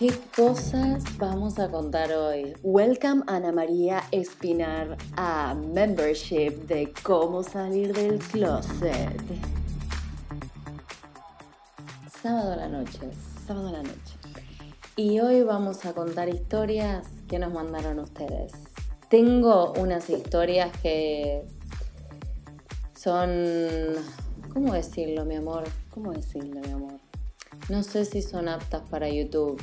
¿Qué cosas vamos a contar hoy? Welcome Ana María Espinar a Membership de cómo salir del closet. Sábado a la noche. Sábado a la noche. Y hoy vamos a contar historias que nos mandaron ustedes. Tengo unas historias que son... ¿Cómo decirlo, mi amor? ¿Cómo decirlo, mi amor? No sé si son aptas para YouTube.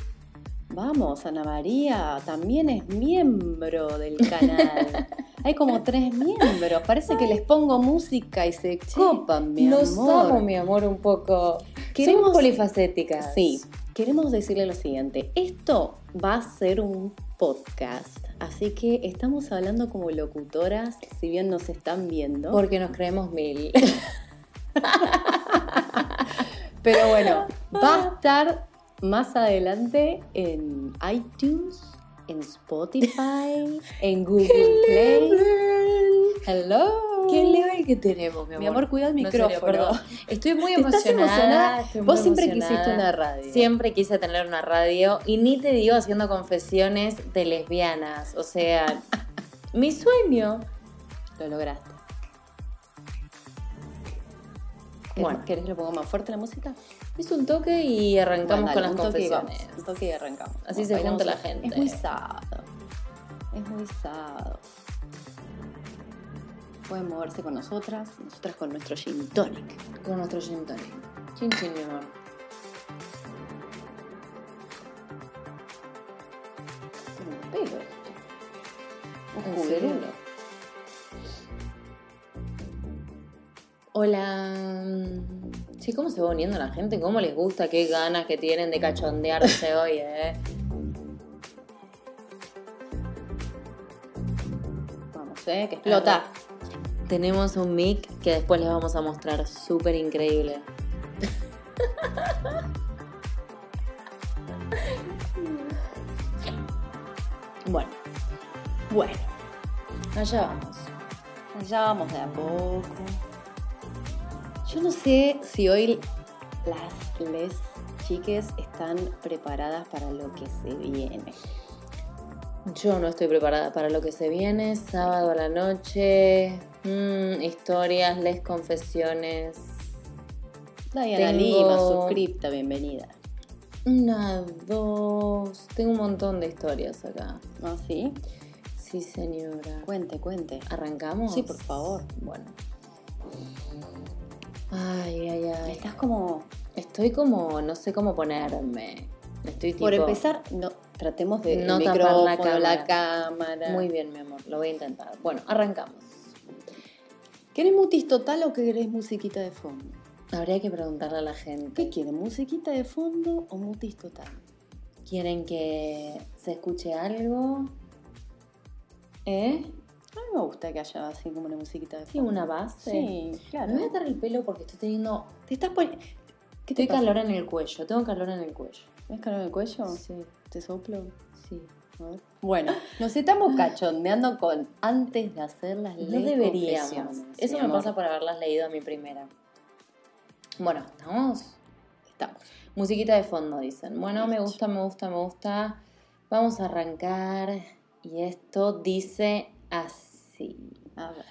Vamos, Ana María, también es miembro del canal. Hay como tres miembros. Parece que les pongo música y se copan, mi Nos amor. amo, mi amor, un poco. Queremos- Somos polifacéticas. Sí, queremos decirle lo siguiente. Esto va a ser un podcast, así que estamos hablando como locutoras, si bien nos están viendo. Porque nos creemos mil. Pero bueno, va a estar más adelante en iTunes, en Spotify, en Google Play. Hello. ¿Qué level que tenemos, mi amor? Mi amor, cuida el No, en serio, micrófono. perdón. Estoy muy ¿Estás emocionada. estoy Vos muy siempre emocionada. quisiste una radio. Siempre quise tener una radio y ni te digo haciendo confesiones de lesbianas. O sea, mi sueño lo lograste. Bueno. ¿querés que le ponga más fuerte la música? Es un toque y arrancamos con las un toque confesiones. vamos, Un toque y arrancamos. Así se junta la un- gente. Es muy sábado. Es muy sábado. Pueden moverse con nosotras, nosotras con nuestro gin tonic. Con nuestro gin tonic. Chin chin, mi amor. Un pelo esto. ¿En Oscuro. serio? Hola. Sí, ¿cómo se va uniendo la gente? ¿Cómo les gusta? ¿Qué ganas que tienen de cachondearse hoy, eh? Vamos, eh, que explota. Tenemos un mic que después les vamos a mostrar súper increíble. Bueno, Bueno, allá vamos. ya vamos de a poco. Yo no sé si hoy las les chiques están preparadas para lo que se viene. Yo no estoy preparada para lo que se viene. Sábado a la noche. mm, historias, les confesiones. Diana Tengo- Lima, suscripta, bienvenida. Una, dos. Tengo un montón de historias acá. ¿Ah, sí? Sí, señora. Cuente, cuente. ¿Arrancamos? Sí, por favor. Bueno. Ay, ay, ay. Estás como... Estoy como, no sé cómo ponerme. Estoy tipo... Por empezar, no, tratemos de No el tapar la cámara. la cámara. Muy bien, mi amor. Lo voy a intentar. Bueno, arrancamos. ¿Querés mutis total o querés musiquita de fondo? Habría que preguntarle a la gente. ¿Qué quieren? ¿Musiquita de fondo o mutis total? ¿Quieren que se escuche algo? ¿Eh? A mí me gusta que haya así como una musiquita de Sí, fondo. una base. Sí, claro. Me voy a atar el pelo porque estoy teniendo... ¿Te estás poniendo... ¿Qué te Estoy pasa? calor en el cuello. Tengo calor en el cuello. ¿Ves calor en el cuello? Sí, ¿Te soplo? sí. Bueno, nos estamos cachondeando con antes de hacer las No leyes deberíamos. confesiones, Eso me amor. pasa por haberlas leído a mi primera. Bueno, ¿estamos? Estamos. Musiquita de fondo, dicen. Bueno, me gusta, me gusta, me gusta. Vamos a arrancar. Y esto dice así. A ver.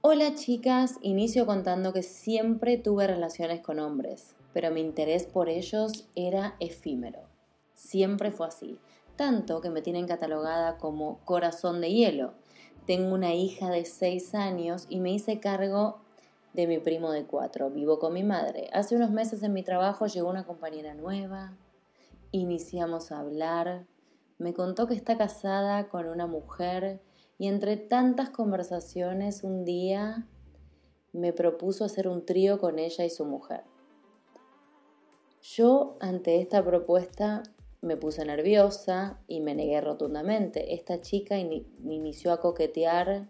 Hola chicas, inicio contando que siempre tuve relaciones con hombres, pero mi interés por ellos era efímero. Siempre fue así, tanto que me tienen catalogada como corazón de hielo. Tengo una hija de 6 años y me hice cargo de mi primo de 4. Vivo con mi madre. Hace unos meses en mi trabajo llegó una compañera nueva. Iniciamos a hablar. Me contó que está casada con una mujer y entre tantas conversaciones un día me propuso hacer un trío con ella y su mujer. Yo ante esta propuesta me puse nerviosa y me negué rotundamente. Esta chica ini- inició a coquetear,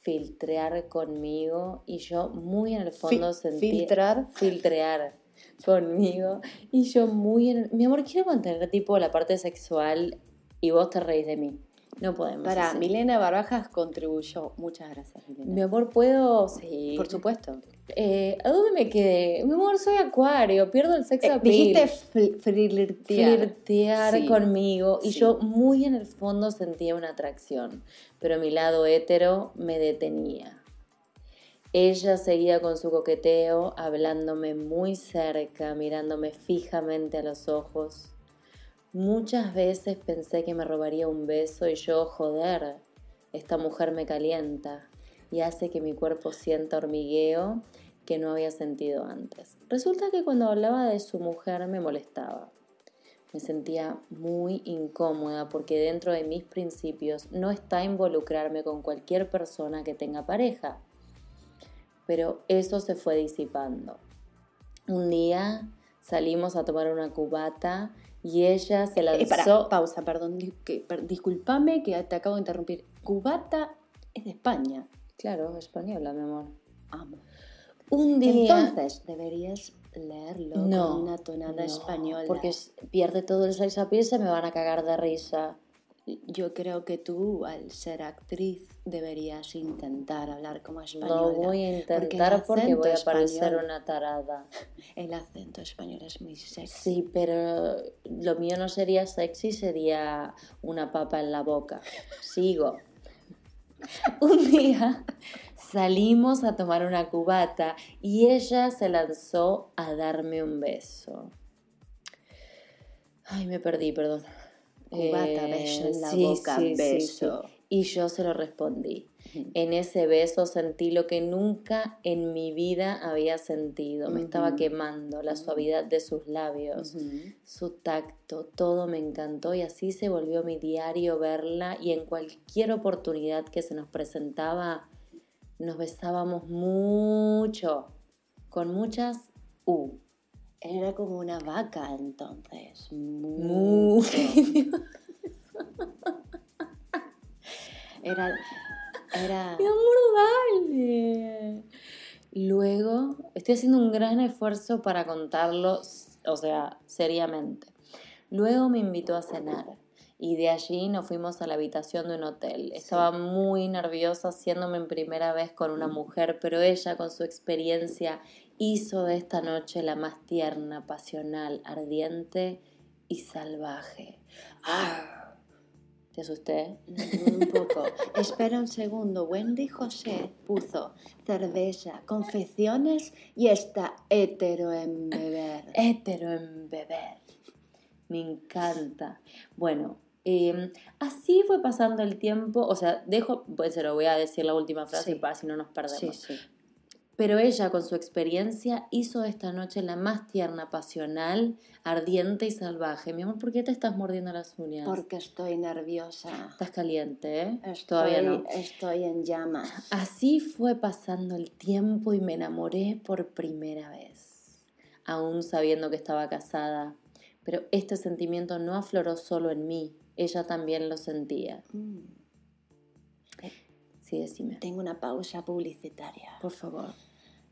filtrear conmigo y yo muy en el fondo Fi- sentí filtrar. filtrear conmigo y yo muy en mi amor quiero mantener tipo la parte sexual y vos te reís de mí. No podemos. Para. Milena Barbajas contribuyó. Muchas gracias, Milena. Mi amor, ¿puedo? Sí. Por supuesto. Eh, ¿A dónde me quedé? Mi amor, soy acuario, pierdo el sexo Eh, dijiste fl- flirtear. flirtear Sí. conmigo y Sí. yo muy en el fondo sentía una atracción, pero mi lado hétero me detenía. Ella seguía con su coqueteo, hablándome muy cerca, mirándome fijamente a los ojos. Muchas veces pensé que me robaría un beso y yo, joder, esta mujer me calienta y hace que mi cuerpo sienta hormigueo que no había sentido antes. Resulta que cuando hablaba de su mujer me molestaba. Me sentía muy incómoda porque dentro de mis principios no está involucrarme con cualquier persona que tenga pareja. Pero eso se fue disipando. Un día salimos a tomar una cubata y ella se Eh, lanzó... para, pausa, perdón. que- per- disculpame que te acabo de interrumpir. Cubata es de España. Claro, española, mi amor. Amo. Un día... Entonces deberías leerlo no, con una tonada no, española. Porque pierde todo el sex appeal, se me van a cagar de risa. Yo creo que tú, al ser actriz, deberías intentar hablar como española. No voy a intentar porque, voy a parecer español- una tarada. El acento español es muy sexy. Sí, pero lo mío no sería sexy, sería una papa en la boca. Sigo. Un día salimos a tomar una cubata y ella se lanzó a darme un beso. Ay, me perdí, perdón. Cubata, Eh, beso en la sí, boca, sí, beso. sí. Y yo se lo respondí. En ese beso sentí lo que nunca en mi vida había sentido. Me estaba quemando la suavidad de sus labios, su tacto, todo me encantó y así se volvió mi diario verla y en cualquier oportunidad que se nos presentaba nos besábamos mucho, con muchas U. Era como una vaca entonces. Mu. Mucho. Era. Era. Mi amor, dale. Luego, estoy haciendo un gran esfuerzo para contarlo, o sea, seriamente. Luego me invitó a cenar y de allí nos fuimos a la habitación de un hotel. Estaba muy nerviosa haciéndome en primera vez con una mujer, pero ella con su experiencia hizo de esta noche la más tierna, pasional, ardiente y salvaje. ¡Ah! ¿Te asusté? Un poco. Espera un segundo. Wendy José puso cerveza, confecciones y está hétero en beber. hétero en beber. Me encanta. Bueno, eh, así fue pasando el tiempo. O sea, dejo, pues se lo voy a decir la última frase Sí. para si no nos perdemos. Sí, sí. Pero ella, con su experiencia, hizo esta noche la más tierna, pasional, ardiente y salvaje. Mi amor, ¿por qué te estás mordiendo las uñas? Porque estoy nerviosa. Estás caliente, ¿eh? Estoy, Todavía no. estoy en llamas. Así fue pasando el tiempo y me enamoré por primera vez, aún sabiendo que estaba casada. Pero este sentimiento no afloró solo en mí, ella también lo sentía. Mm, Sí, decime, Tengo una pausa publicitaria. por favor.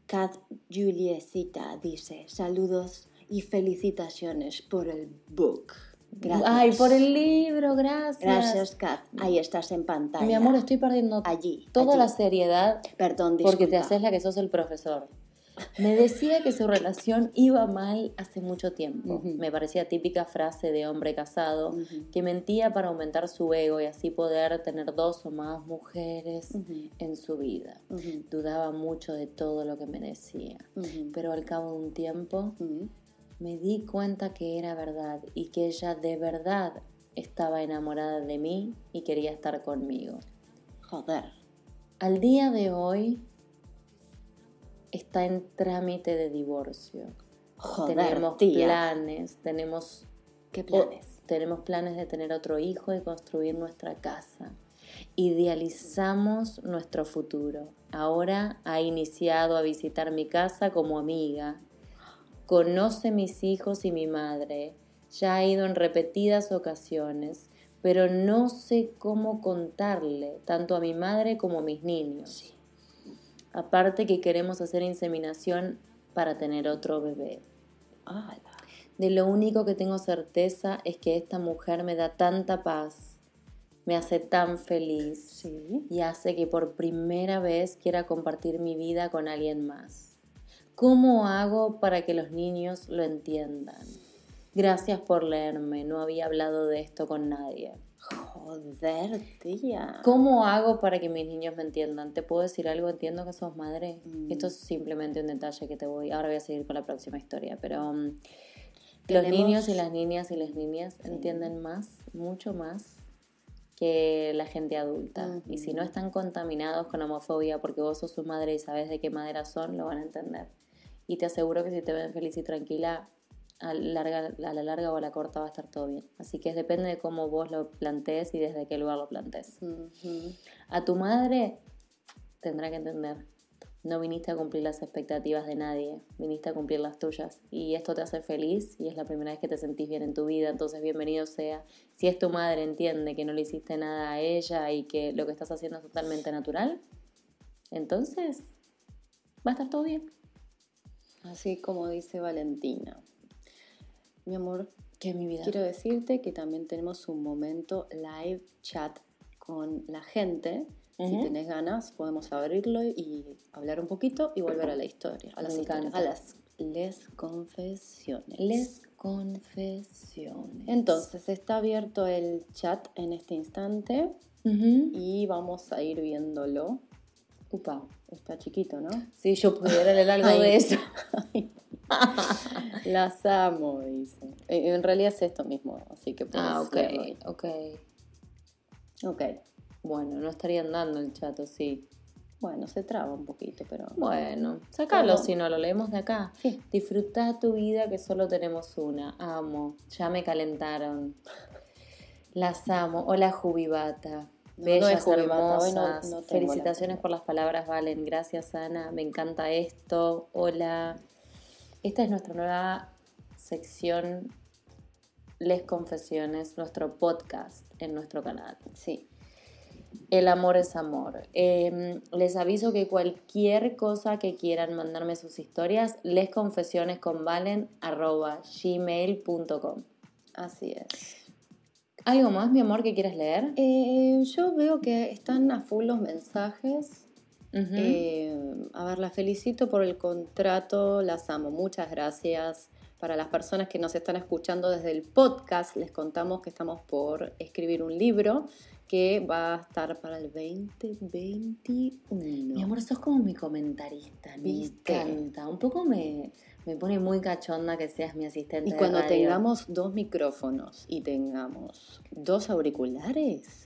Kat Juliecita dice, saludos y felicitaciones por el book. Gracias. Ay, por el libro, gracias. Gracias, Kat. Ahí estás en pantalla. Mi amor, estoy perdiendo Allí. toda allí. la seriedad Perdón, porque te disculpa. haces la que sos el profesor. Me decía que su relación iba mal hace mucho tiempo. Me parecía típica frase de hombre casado que mentía para aumentar su ego y así poder tener dos o más mujeres en su vida. Dudaba mucho de todo lo que me decía, pero al cabo de un tiempo me di cuenta que era verdad y que ella de verdad estaba enamorada de mí y quería estar conmigo. Joder. Al día de hoy está en trámite de divorcio. Joder, tenemos tía. planes, tenemos ¿Qué planes? O- tenemos planes de tener otro hijo y construir nuestra casa. Idealizamos nuestro futuro. Ahora ha iniciado a visitar mi casa como amiga. Conoce mis hijos y mi madre. Ya ha ido en repetidas ocasiones, pero no sé cómo contarle tanto a mi madre como a mis niños. Aparte que queremos hacer inseminación para tener otro bebé. De lo único que tengo certeza es que esta mujer me da tanta paz, me hace tan feliz Sí. y hace que por primera vez quiera compartir mi vida con alguien más. ¿Cómo hago para que los niños lo entiendan? Gracias por leerme, no había hablado de esto con nadie. Joder, tía. ¿Cómo hago para que mis niños me entiendan? ¿Te puedo decir algo? Entiendo que sos madre. Mm. Esto es simplemente un detalle que te voy. Ahora voy a seguir con la próxima historia, pero um, los niños y las niñas y las niñas entienden más, mucho más que la gente adulta. Y si no están contaminados con homofobia porque vos sos su madre y sabes de qué madera son, lo van a entender. Y te aseguro que si te ven feliz y tranquila, a, larga, a la larga o a la corta va a estar todo bien. Así que depende de cómo vos lo plantees y desde qué lugar lo plantees. A tu madre tendrá que entender. No viniste a cumplir las expectativas de nadie, viniste a cumplir las tuyas. Y esto te hace feliz y es la primera vez que te sentís bien en tu vida, entonces bienvenido sea. Si es tu madre, entiende que no le hiciste nada a ella y que lo que estás haciendo es totalmente natural, entonces va a estar todo bien. Así como dice Valentina. Mi amor, Que mi vida. quiero decirte que también tenemos un momento live chat con la gente. Si tenés ganas, podemos abrirlo y hablar un poquito y volver a la historia, a las, historias, a las les confesiones. Les confesiones. Entonces, está abierto el chat en este instante y vamos a ir viéndolo. Upa. Está chiquito, ¿no? Si yo pudiera leer algo de eso. Las amo, dice. En realidad es esto mismo, así que puedes Ah, ok, leerlo ok. Ok. Bueno, no estarían dando el chat, ¿o sí. Bueno, se traba un poquito, pero. Bueno, sácalo Todo. si no, lo leemos de acá. Sí. Disfruta tu vida que solo tenemos una. Amo. Ya me calentaron. Las amo. Hola, Jubibata. No, Bellas, no es Jubibata, hoy no- hermosas. no tengo la Felicitaciones por las palabras, Valen. Gracias, Ana. Me encanta esto. Hola. Esta es nuestra nueva sección Les Confesiones, nuestro podcast en nuestro canal. Sí. El amor es amor. Eh, les aviso que cualquier cosa que quieran mandarme sus historias, lesconfesionesconvalen.gmail.com Así es. ¿Algo más, mi amor, que quieras leer? Eh, yo veo que están a full los mensajes. Eh, a ver, las felicito por el contrato, las amo. Muchas gracias. Para las personas que nos están escuchando desde el podcast, les contamos que estamos por escribir un libro que va a estar para el 2021. Mi amor, sos como mi comentarista, me ¿Viste? encanta. Un poco me, me pone muy cachonda que seas mi asistente. Y de cuando radio. tengamos dos micrófonos y tengamos dos auriculares,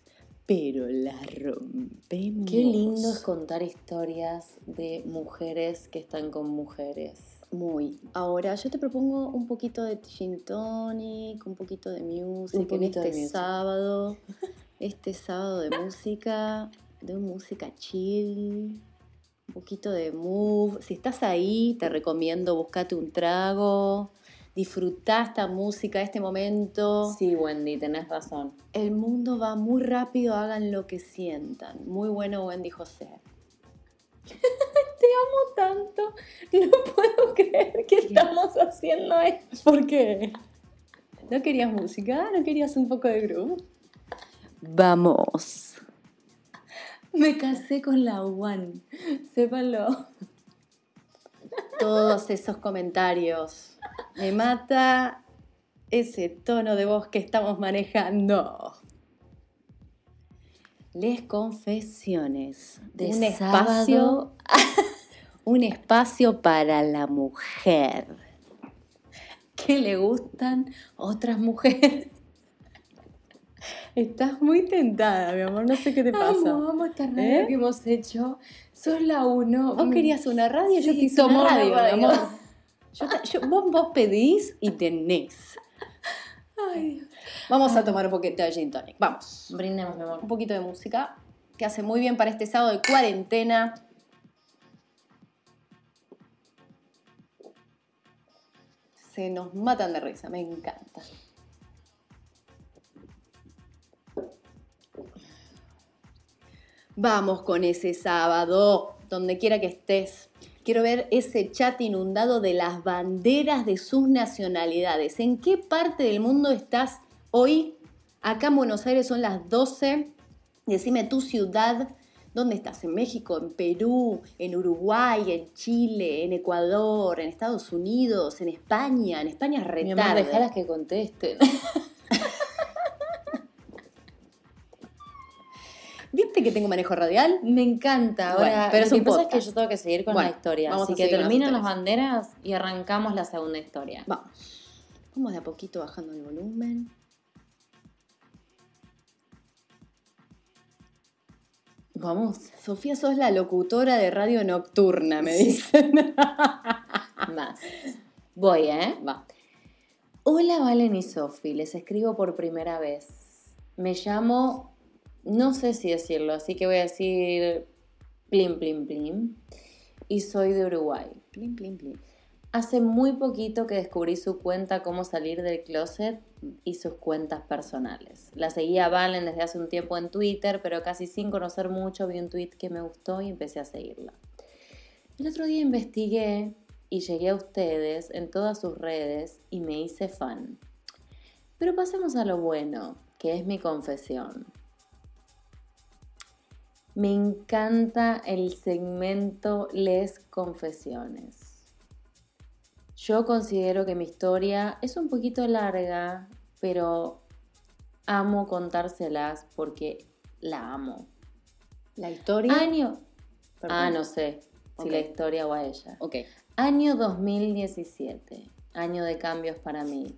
pero la rompemos. Qué lindo es contar historias de mujeres que están con mujeres. Muy. Ahora yo te propongo un poquito de gin tonic, un poquito de music Un poquito en de este music. sábado. Este sábado de música, de música chill, un poquito de move. Si estás ahí, te recomiendo buscate un trago, disfrutá esta música, este momento. Sí, Wendy, tenés razón. El mundo va muy rápido, hagan lo que sientan. Muy bueno, Wendy José. Te amo tanto. No puedo creer que estamos haciendo esto. ¿Por qué? ¿No querías música? ¿No querías un poco de groove? Vamos. Me casé con la One. Sépanlo. Todos esos comentarios. Me mata ese tono de voz que estamos manejando. Les confesiones. De un sábado. espacio. un espacio para la mujer. Que le gustan otras mujeres. Estás muy tentada, mi amor. No sé qué te pasa. Amo, amo esta radio ¿Eh? que hemos hecho. Sos la uno. Vos querías una radio, yo Sí, te hice una radio, mi amor. Yo te- yo- vos, vos pedís y tenés. Ay, Dios. Vamos a tomar un poquito de gin tonic. Vamos. Brindemos, mi amor. Un poquito de música que hace muy bien para este sábado de cuarentena. Se nos matan de risa, me encanta. Vamos con ese sábado, donde quiera que estés. Quiero ver ese chat inundado de las banderas de sus nacionalidades. ¿En qué parte del mundo estás hoy? Acá en Buenos Aires son las 12. Decime tu ciudad, ¿Dónde estás? ¿En México? ¿En Perú? ¿En Uruguay? ¿En Chile? ¿En Ecuador? ¿En Estados Unidos? ¿En España? En España es Mi amor, retarde. dejalas que contesten. ¿Viste que tengo manejo radial? Me encanta. Bueno, Ahora, pero lo es que pasa es que yo tengo que seguir con Bueno, la historia. vamos Así que terminan las banderas y arrancamos la segunda historia. Vamos. Vamos de a poquito bajando el volumen. Vamos. Sofía, sos la locutora de radio nocturna, me dicen. Más. Voy, ¿eh? Va. Hola Valen y Sofi, les escribo por primera vez. Me llamo, no sé si decirlo, así que voy a decir plim plim plim. Y soy de Uruguay. Plin, plin, plin. Hace muy poquito que descubrí su cuenta Cómo salir del closet y sus cuentas personales. La seguía a Valen desde hace un tiempo en Twitter, pero casi sin conocer mucho vi un tweet que me gustó y empecé a seguirla. El otro día investigué y llegué a ustedes en todas sus redes y me hice fan. Pero pasemos a lo bueno, que es mi confesión. Me encanta el segmento Les Confesiones. Yo considero que mi historia es un poquito larga, pero amo contárselas porque la amo. La historia. Año. Perdón. Ah, no sé si la historia o a ella. Ok. Año 2017, año de cambios para mí.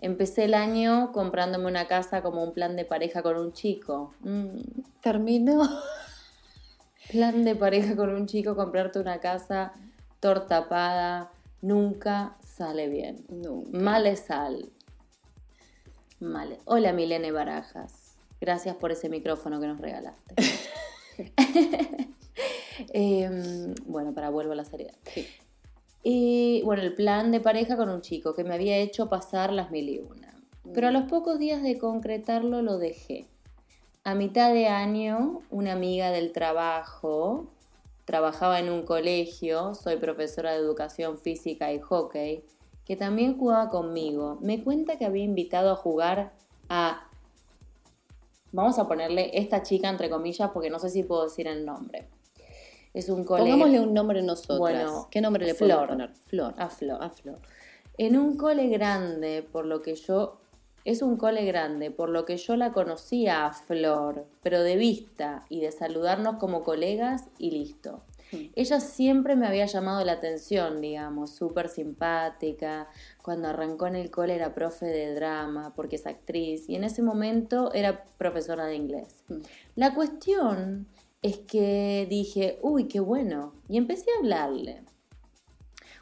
Empecé el año comprándome una casa como un plan de pareja con un chico. Mm, Terminó. plan de pareja con un chico, comprarte una casa tortapada, nunca sale bien. Nunca. Male sal. Male. Hola Milene Barajas. Gracias por ese micrófono que nos regalaste. Em, bueno, para vuelvo a la seriedad. Sí. Y bueno, el plan de pareja con un chico que me había hecho pasar las mil y una. Pero a los pocos días de concretarlo lo dejé. A mitad de año, una amiga del trabajo, trabajaba en un colegio, soy profesora de educación física y hockey, que también jugaba conmigo, me cuenta que había invitado a jugar a... Vamos a ponerle esta chica entre comillas porque no sé si puedo decir el nombre. Es un colegio... Pongámosle un nombre nosotros. Bueno, ¿Qué nombre le Flor. podemos poner? Flor. A Flor. A Flor. En un cole grande, por lo que yo... Es un cole grande, por lo que yo la conocía a Flor, pero de vista y de saludarnos como colegas y listo. Sí. Ella siempre me había llamado la atención, digamos, súper simpática. Cuando arrancó en el cole era profe de drama, porque es actriz, y en ese momento era profesora de inglés. Mm. La cuestión es que dije, uy, qué bueno, y empecé a hablarle.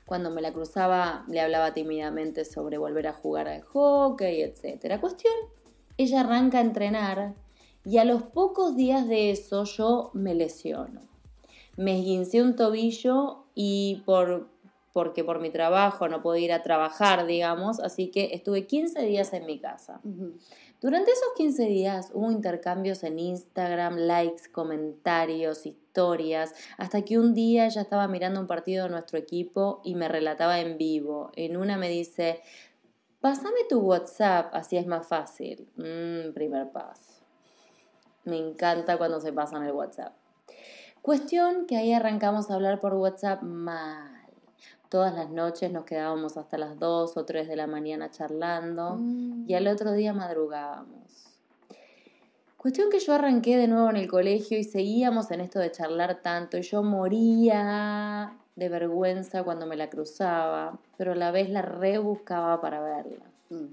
Cuando me la cruzaba, le hablaba tímidamente sobre volver a jugar al hockey, etc. Cuestión, ella arranca a entrenar y a los pocos días de eso yo me lesiono. Me esguincé un tobillo y por, porque por mi trabajo no pude ir a trabajar, digamos, así que estuve 15 días en mi casa. Durante esos 15 días hubo intercambios en Instagram, likes, comentarios, historias, hasta que un día ya estaba mirando un partido de nuestro equipo y me relataba en vivo. En una me dice, pásame tu WhatsApp, así es más fácil. Mm, primer paso. Me encanta cuando se pasan el WhatsApp. Cuestión que ahí arrancamos a hablar por WhatsApp mal. Todas las noches nos quedábamos hasta las 2 o 3 de la mañana charlando Mm. y al otro día madrugábamos. Cuestión que yo arranqué de nuevo en el colegio y seguíamos en esto de charlar tanto y yo moría de vergüenza cuando me la cruzaba, pero a la vez la rebuscaba para verla. Mm.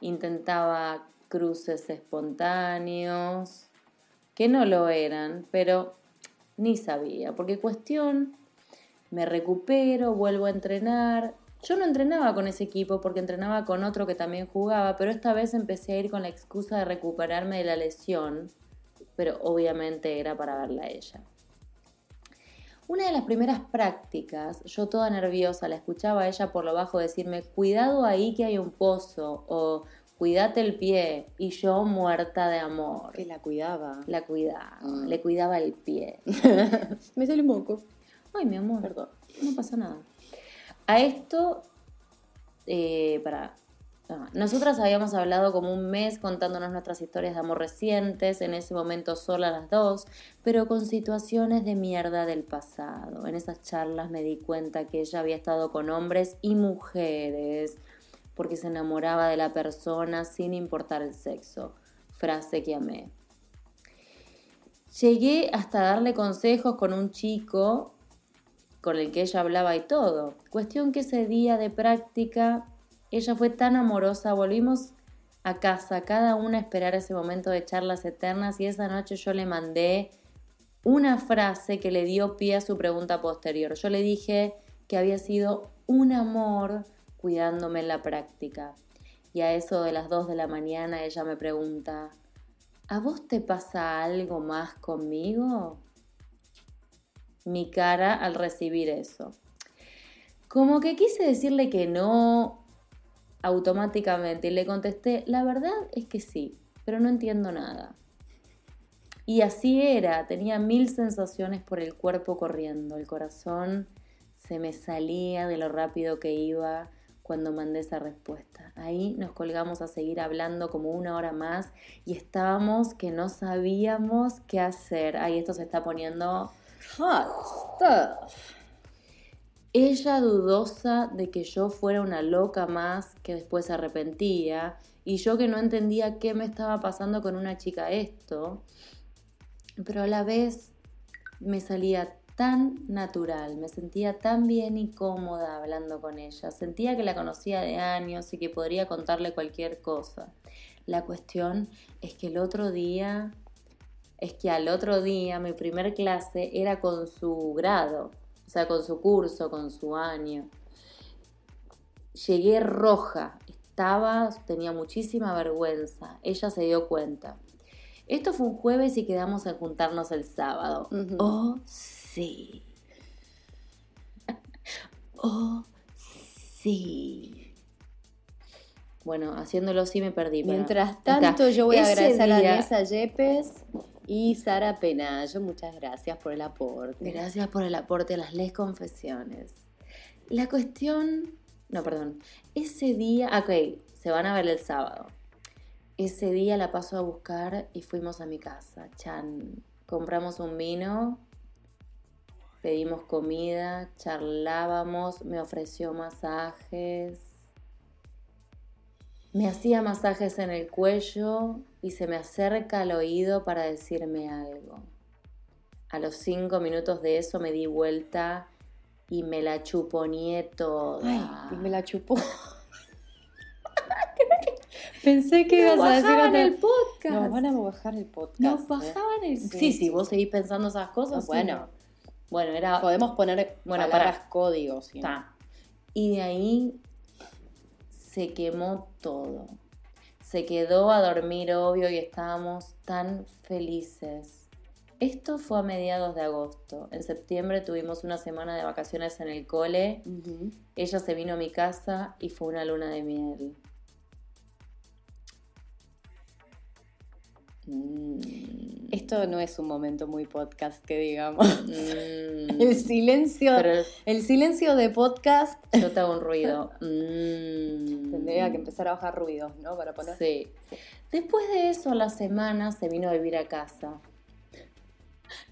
Intentaba cruces espontáneos, que no lo eran, pero ni sabía, porque cuestión, me recupero, vuelvo a entrenar. Yo no entrenaba con ese equipo porque entrenaba con otro que también jugaba, pero esta vez empecé a ir con la excusa de recuperarme de la lesión, pero obviamente era para verla a ella. Una de las primeras prácticas, yo toda nerviosa, la escuchaba a ella por lo bajo decirme, cuidado ahí que hay un pozo, o cuídate el pie, y yo muerta de amor. Que la cuidaba. La cuidaba, Mm. le cuidaba el pie. Me sale un moco. Ay, mi amor, Perdón. no pasa nada. A esto, eh, para, Ah, Nosotras habíamos hablado como un mes contándonos nuestras historias de amor recientes, en ese momento sola las dos, pero con situaciones de mierda del pasado. En esas charlas me di cuenta que ella había estado con hombres y mujeres, porque se enamoraba de la persona sin importar el sexo. Frase que amé. Llegué hasta darle consejos con un chico con el que ella hablaba y todo. Cuestión que ese día de práctica ella fue tan amorosa, volvimos a casa, cada una a esperar ese momento de charlas eternas y esa noche yo le mandé una frase que le dio pie a su pregunta posterior. Yo le dije que había sido un amor cuidándome en la práctica. Y a eso de las 2 de la mañana ella me pregunta, ¿a vos te pasa algo más conmigo? Mi cara al recibir eso. Como que quise decirle que no, automáticamente y le contesté, la verdad es que sí, pero no entiendo nada. Y así era, tenía mil sensaciones por el cuerpo corriendo, el corazón se me salía de lo rápido que iba cuando mandé esa respuesta. Ahí nos colgamos a seguir hablando como una hora más y estábamos que no sabíamos qué hacer. Ahí esto se está poniendo Hot stuff. Ella dudosa de que yo fuera una loca más que después se arrepentía y yo que no entendía qué me estaba pasando con una chica esto, pero a la vez me salía tan natural, me sentía tan bien y cómoda hablando con ella, sentía que la conocía de años y que podría contarle cualquier cosa. La cuestión es que el otro día, es que al otro día mi primer clase era con su grado o sea, con su curso, con su año. Llegué roja, estaba, tenía muchísima vergüenza, ella se dio cuenta. Esto fue un jueves y quedamos en juntarnos el sábado. Oh, sí. oh, sí. Bueno, haciéndolo así me perdí. Mientras tanto, yo voy a agradecer a día- Vanessa Yepes y Sara Penayo. Muchas gracias por el aporte. Gracias por el aporte a las les confesiones. La cuestión. No, perdón. Ese día. Ok, se van a ver el sábado. Ese día la paso a buscar y fuimos a mi casa. Chan. Compramos un vino. Pedimos comida. Charlábamos. Me ofreció masajes. Me hacía masajes en el cuello y se me acerca al oído para decirme algo. A los cinco minutos de eso me di vuelta y me la chuponeé toda. Ay, y me la chupó. Pensé que ibas a decir bajaban el podcast. Nos van a bajar el podcast. Nos ¿eh? bajaban el... Sí, Sí, sí. vos seguís pensando esas cosas. Ah, bueno. sí. Bueno, era... Podemos poner Bueno, palabras pará. códigos. ¿sí? Y de ahí se quemó todo. Se quedó a dormir, obvio, y estábamos tan felices. Esto fue a mediados de agosto. En septiembre tuvimos una semana de vacaciones en el cole. Ella se vino a mi casa y fue una luna de miel. Mm. Esto no es un momento muy podcast, que digamos. Mm. El silencio, Pero el silencio de podcast yo te hago un ruido. Mm. tendría que empezar a bajar ruidos, ¿no? Para poner. Sí. Después de eso, a la semana se vino a vivir a casa.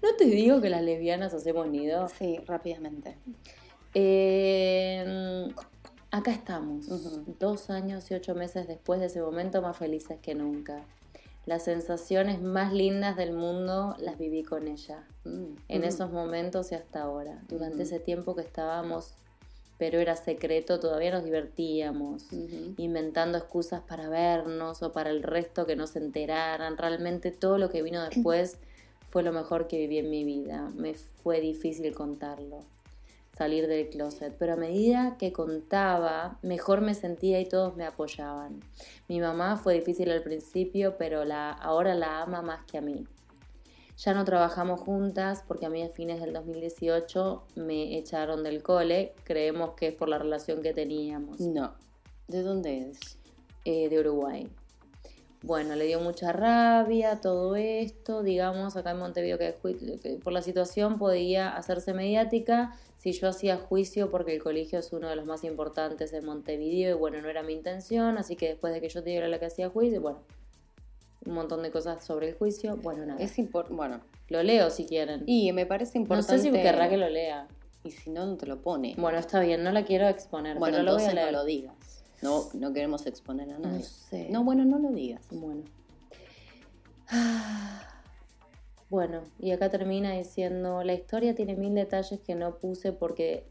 ¿No te digo que las lesbianas hacemos nido? Sí, rápidamente. Eh, acá estamos, dos años y ocho meses después de ese momento, más felices que nunca. Las sensaciones más lindas del mundo las viví con ella. Mm. En esos momentos y hasta ahora. Durante ese tiempo que estábamos, pero era secreto, todavía nos divertíamos inventando excusas para vernos o para el resto que no se enteraran. Realmente todo lo que vino después fue lo mejor que viví en mi vida. Me fue difícil contarlo, salir del closet, pero a medida que contaba, mejor me sentía y todos me apoyaban. Mi mamá fue difícil al principio, pero la, ahora la ama más que a mí. Ya no trabajamos juntas porque a mí a fines del 2018 me echaron del cole. Creemos que es por la relación que teníamos No. ¿De dónde es? eh, de Uruguay. Bueno, le dio mucha rabia todo esto, digamos, acá en Montevideo que, que por la situación podía hacerse mediática si yo hacía juicio porque el colegio es uno de los más importantes de Montevideo y bueno, no era mi intención, así que después de que yo te diera la que hacía juicio, bueno, un montón de cosas sobre el juicio, bueno, nada. Es bueno. Lo leo si quieren. Y me parece importante. No sé si querrá que lo lea. Y si no, no te lo pone. Bueno, está bien, no la quiero exponer. Bueno, pero entonces lo voy a no lo digas. No, no queremos exponer a nadie. No sé. No, bueno, no lo digas. Bueno. Bueno, y acá termina diciendo, la historia tiene mil detalles que no puse porque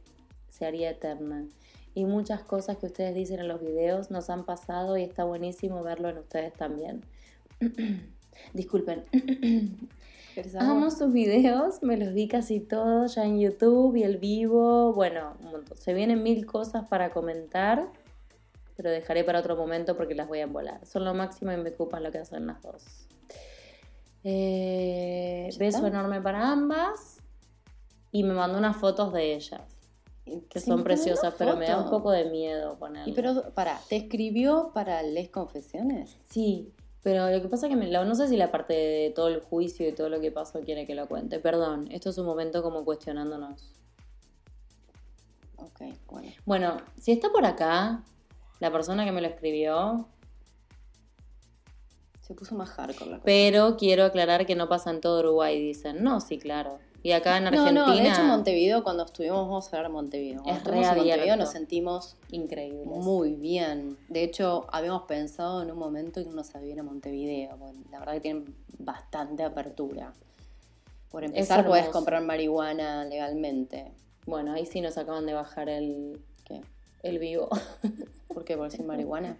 se haría eterna. Y muchas cosas que ustedes dicen en los videos nos han pasado y está buenísimo verlo en ustedes también. Disculpen. Amo sus videos, me los vi casi todos ya en YouTube y el vivo. Bueno, un montón. Se vienen mil cosas para comentar, pero dejaré para otro momento porque las voy a volar. Son lo máximo y me ocupan lo que hacen las dos. Eh, beso enorme para ambas. Y me mandó unas fotos de ellas. Que son preciosas, pero me da un poco de miedo ponerlas. Y pero, para, ¿te escribió para Les Confesiones? Sí, pero lo que pasa es que no sé si la parte de todo el juicio y todo lo que pasó quiere que lo cuente. Perdón, esto es un momento como cuestionándonos. Ok, bueno. Bueno, si está por acá, la persona que me lo escribió, se puso más hardcore la cosa. Pero quiero aclarar que no pasa en todo Uruguay, dicen. No, sí, claro. Y acá en Argentina. No, no, de hecho Montevideo, cuando estuvimos, vamos a ver Montevideo. es en Montevideo nos sentimos increíbles. Muy bien. De hecho, habíamos pensado en un momento irnos a vivir a Montevideo. la verdad que tienen bastante apertura. Por empezar, puedes comprar marihuana legalmente. Bueno, ahí sí nos acaban de bajar el. ¿Qué? El vivo. ¿Por qué? ¿Por decir marihuana?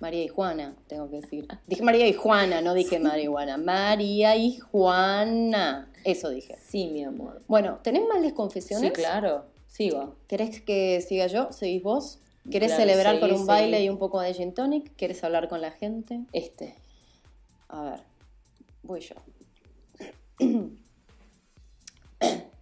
María y Juana, tengo que decir. Dije María y Juana, no dije marihuana. María y Juana. Eso dije. Sí, mi amor. Bueno, ¿tenés más desconfesiones? Sí, claro. Sigo. ¿Querés que siga yo? ¿Seguís vos? ¿Querés celebrar con un baile y un poco de gin tonic? ¿Querés hablar con la gente? Este. A ver, voy yo.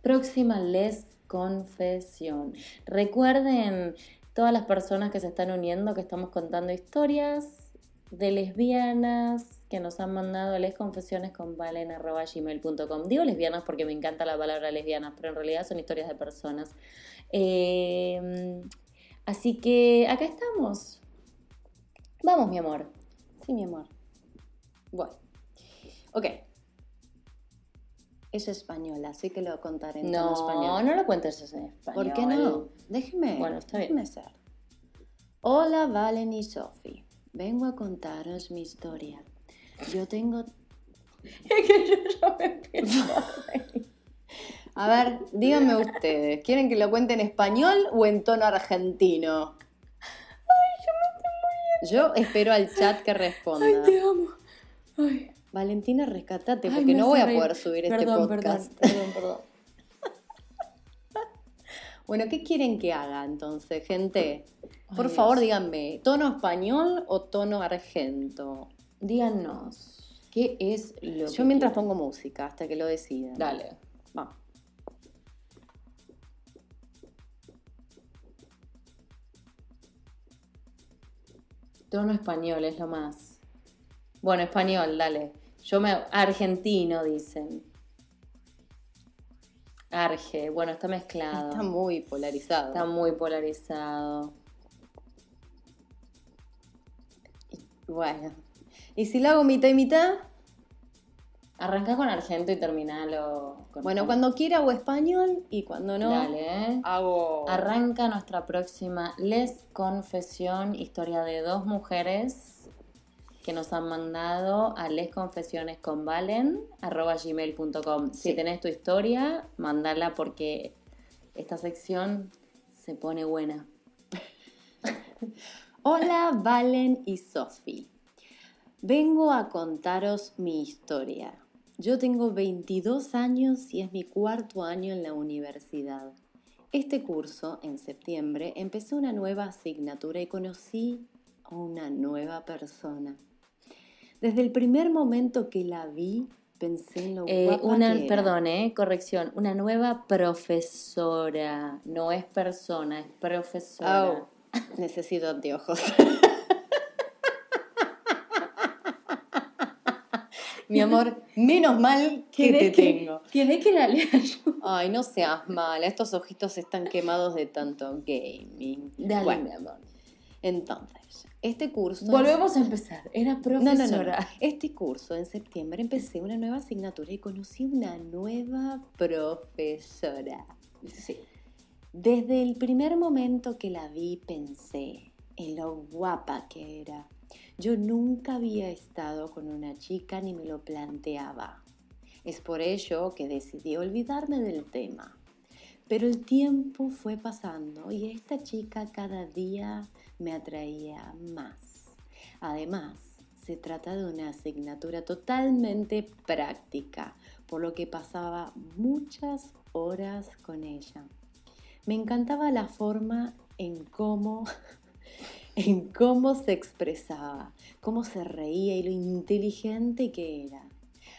Próxima les confesión. Recuerden todas las personas que se están uniendo, que estamos contando historias de lesbianas que nos han mandado les confesiones con. Digo lesbianas porque me encanta la palabra lesbianas, pero en realidad son historias de personas. Em, así que acá estamos. Vamos, mi amor. Sí, mi amor. Bueno. Ok. Es española, así que lo contaré en español. No, no lo cuentes en español. ¿Por qué no? Déjeme. Bueno, está bien. ser. Hola, Valen y Sophie. Vengo a contaros mi historia. Yo tengo. es que yo ya me empiezo a ver, díganme ustedes, ¿quieren que lo cuente en español o en tono argentino? Ay, yo me estoy Yo espero al chat que responda. Ay, te amo. Ay. Valentina, rescatate, porque no voy a poder subir este podcast. Perdón, perdón, perdón. bueno, ¿qué quieren que haga entonces, gente? Por favor, díganme, ¿tono español o tono argento? Díganos, ¿qué es lo Yo mientras pongo música hasta que lo decidan. Dale. Va. Tono español es lo más. Bueno, español, dale. Yo me. Argentino, dicen. Arge. Bueno, está mezclado. Está muy polarizado. Está muy polarizado. Bueno. ¿Y si lo hago mitad y mitad? Arranca con argento y terminalo con. Bueno, cuando quiera hago español y cuando no. Dale. ¿eh? Hago. Arranca nuestra próxima Les Confesión, historia de dos mujeres que nos han mandado a lesconfesionesconvalen.gmail.com. Si tenés tu historia, mandala porque esta sección se pone buena. Hola, Valen y Sofi. Vengo a contaros mi historia. Yo tengo 22 años y es mi cuarto año en la universidad. Este curso, en septiembre, empecé una nueva asignatura y conocí a una nueva persona. Desde el primer momento que la vi, pensé en lo eh, una, Perdón, eh, corrección. Una nueva profesora. No es persona, es profesora. Oh, necesito anteojos. Mi amor, menos mal que te tengo. ¿Querés que la lea yo? Ay, no seas mala, estos ojitos están quemados de tanto gaming. Dale, Bueno, mi amor. Entonces, este curso... Volvemos a empezar. Era profesora. no, no, no. Este curso, en septiembre, empecé una nueva asignatura y conocí una nueva profesora. Sí. Desde el primer momento que la vi pensé en lo guapa que era. Yo nunca había estado con una chica ni me lo planteaba. Es por ello que decidí olvidarme del tema. Pero el tiempo fue pasando y esta chica cada día me atraía más. Además, se trata de una asignatura totalmente práctica, por lo que pasaba muchas horas con ella. Me encantaba la forma en cómo, en cómo se expresaba, cómo se reía y lo inteligente que era.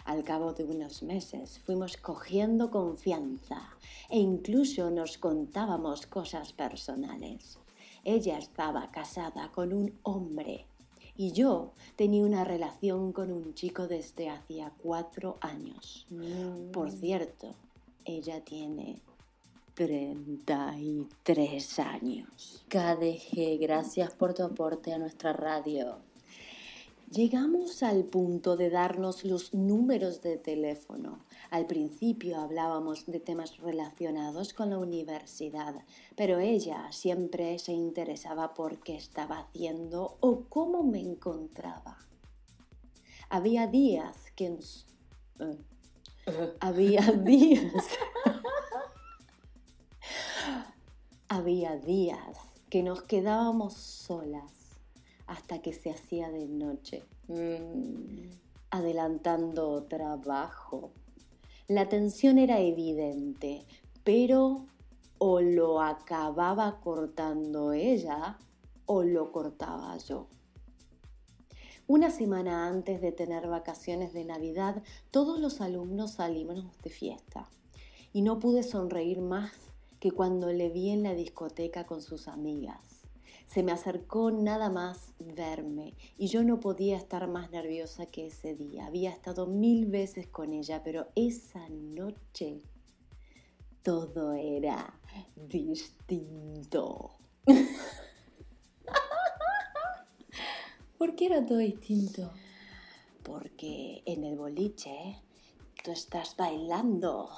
Al cabo de unos meses fuimos cogiendo confianza e incluso nos contábamos cosas personales. Ella estaba casada con un hombre y yo tenía una relación con un chico desde hacía cuatro años. Por cierto, ella tiene 33 años. KDG, gracias por tu aporte a nuestra radio. Llegamos al punto de darnos los números de teléfono. Al principio hablábamos de temas relacionados con la universidad, pero ella siempre se interesaba por qué estaba haciendo o cómo me encontraba. Había días que... en eh, había días... había días que nos quedábamos solas hasta que se hacía de noche, Mm, adelantando trabajo. La tensión era evidente, pero o lo acababa cortando ella o lo cortaba yo. Una semana antes de tener vacaciones de Navidad, todos los alumnos salimos de fiesta y no pude sonreír más que cuando le vi en la discoteca con sus amigas. Se me acercó nada más verme y yo no podía estar más nerviosa que ese día. Había estado mil veces con ella, pero esa noche todo era distinto. ¿Por qué era todo distinto? Porque en el boliche tú estás bailando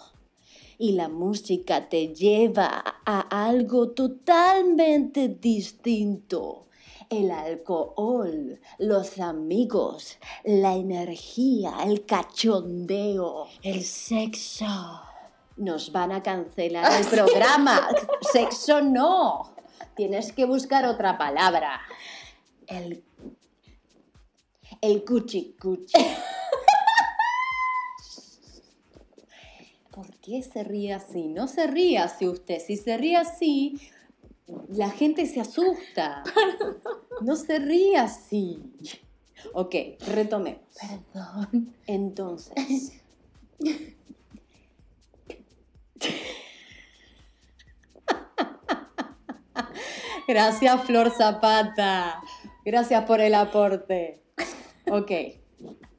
y la música te lleva a algo totalmente distinto. El alcohol, los amigos, la energía, el cachondeo. El sexo. Nos van a cancelar el programa. Sexo no. Tienes que buscar otra palabra. El El cuchi cuchi. ¿Por qué se ríe así? No se ríe así usted. Si se ríe así, la gente se asusta. No se ríe así. Ok, retomemos. perdón. Entonces. Gracias, Flor Zapata. Gracias por el aporte. Ok.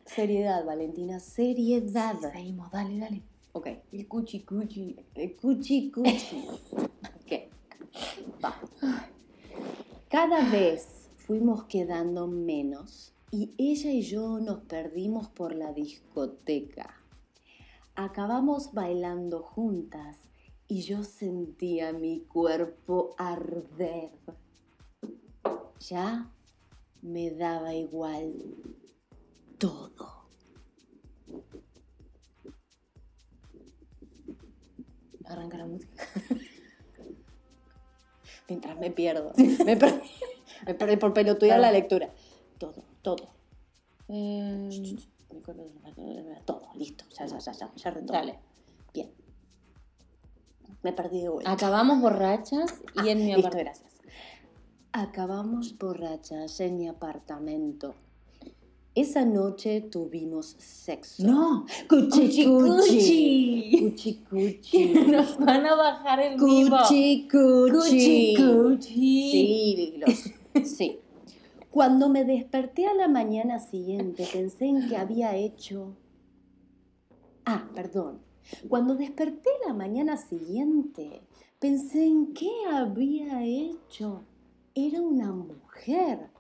Seriedad, Valentina, seriedad. Seguimos, dale, dale. Ok. El cuchi cuchi. El cuchi cuchi. Ok. Va. Cada vez fuimos quedando menos y ella y yo nos perdimos por la discoteca. Acabamos bailando juntas y yo sentía mi cuerpo arder. Ya me daba igual todo. Arranca la música. Mientras me pierdo. Me perdí, me perdí por pelotudear la lectura. Todo, todo. Eh, Todo, listo. Ya, ya, ya, ya, ya retomo. dale. Bien. Me perdí de vuelta. Acabamos borrachas y en mi apartamento. gracias. Acabamos borrachas en mi apartamento. Esa noche tuvimos sexo. No. Cuchi Cuchi, cuchi. cuchi. Nos van a bajar el vivo. Cuchi cuchi. Cuchi, cuchi. Sí, los- sí. Cuando me desperté a la mañana siguiente, pensé en que había hecho Ah, perdón. Cuando desperté la mañana siguiente, pensé en qué había hecho. Era una mujer.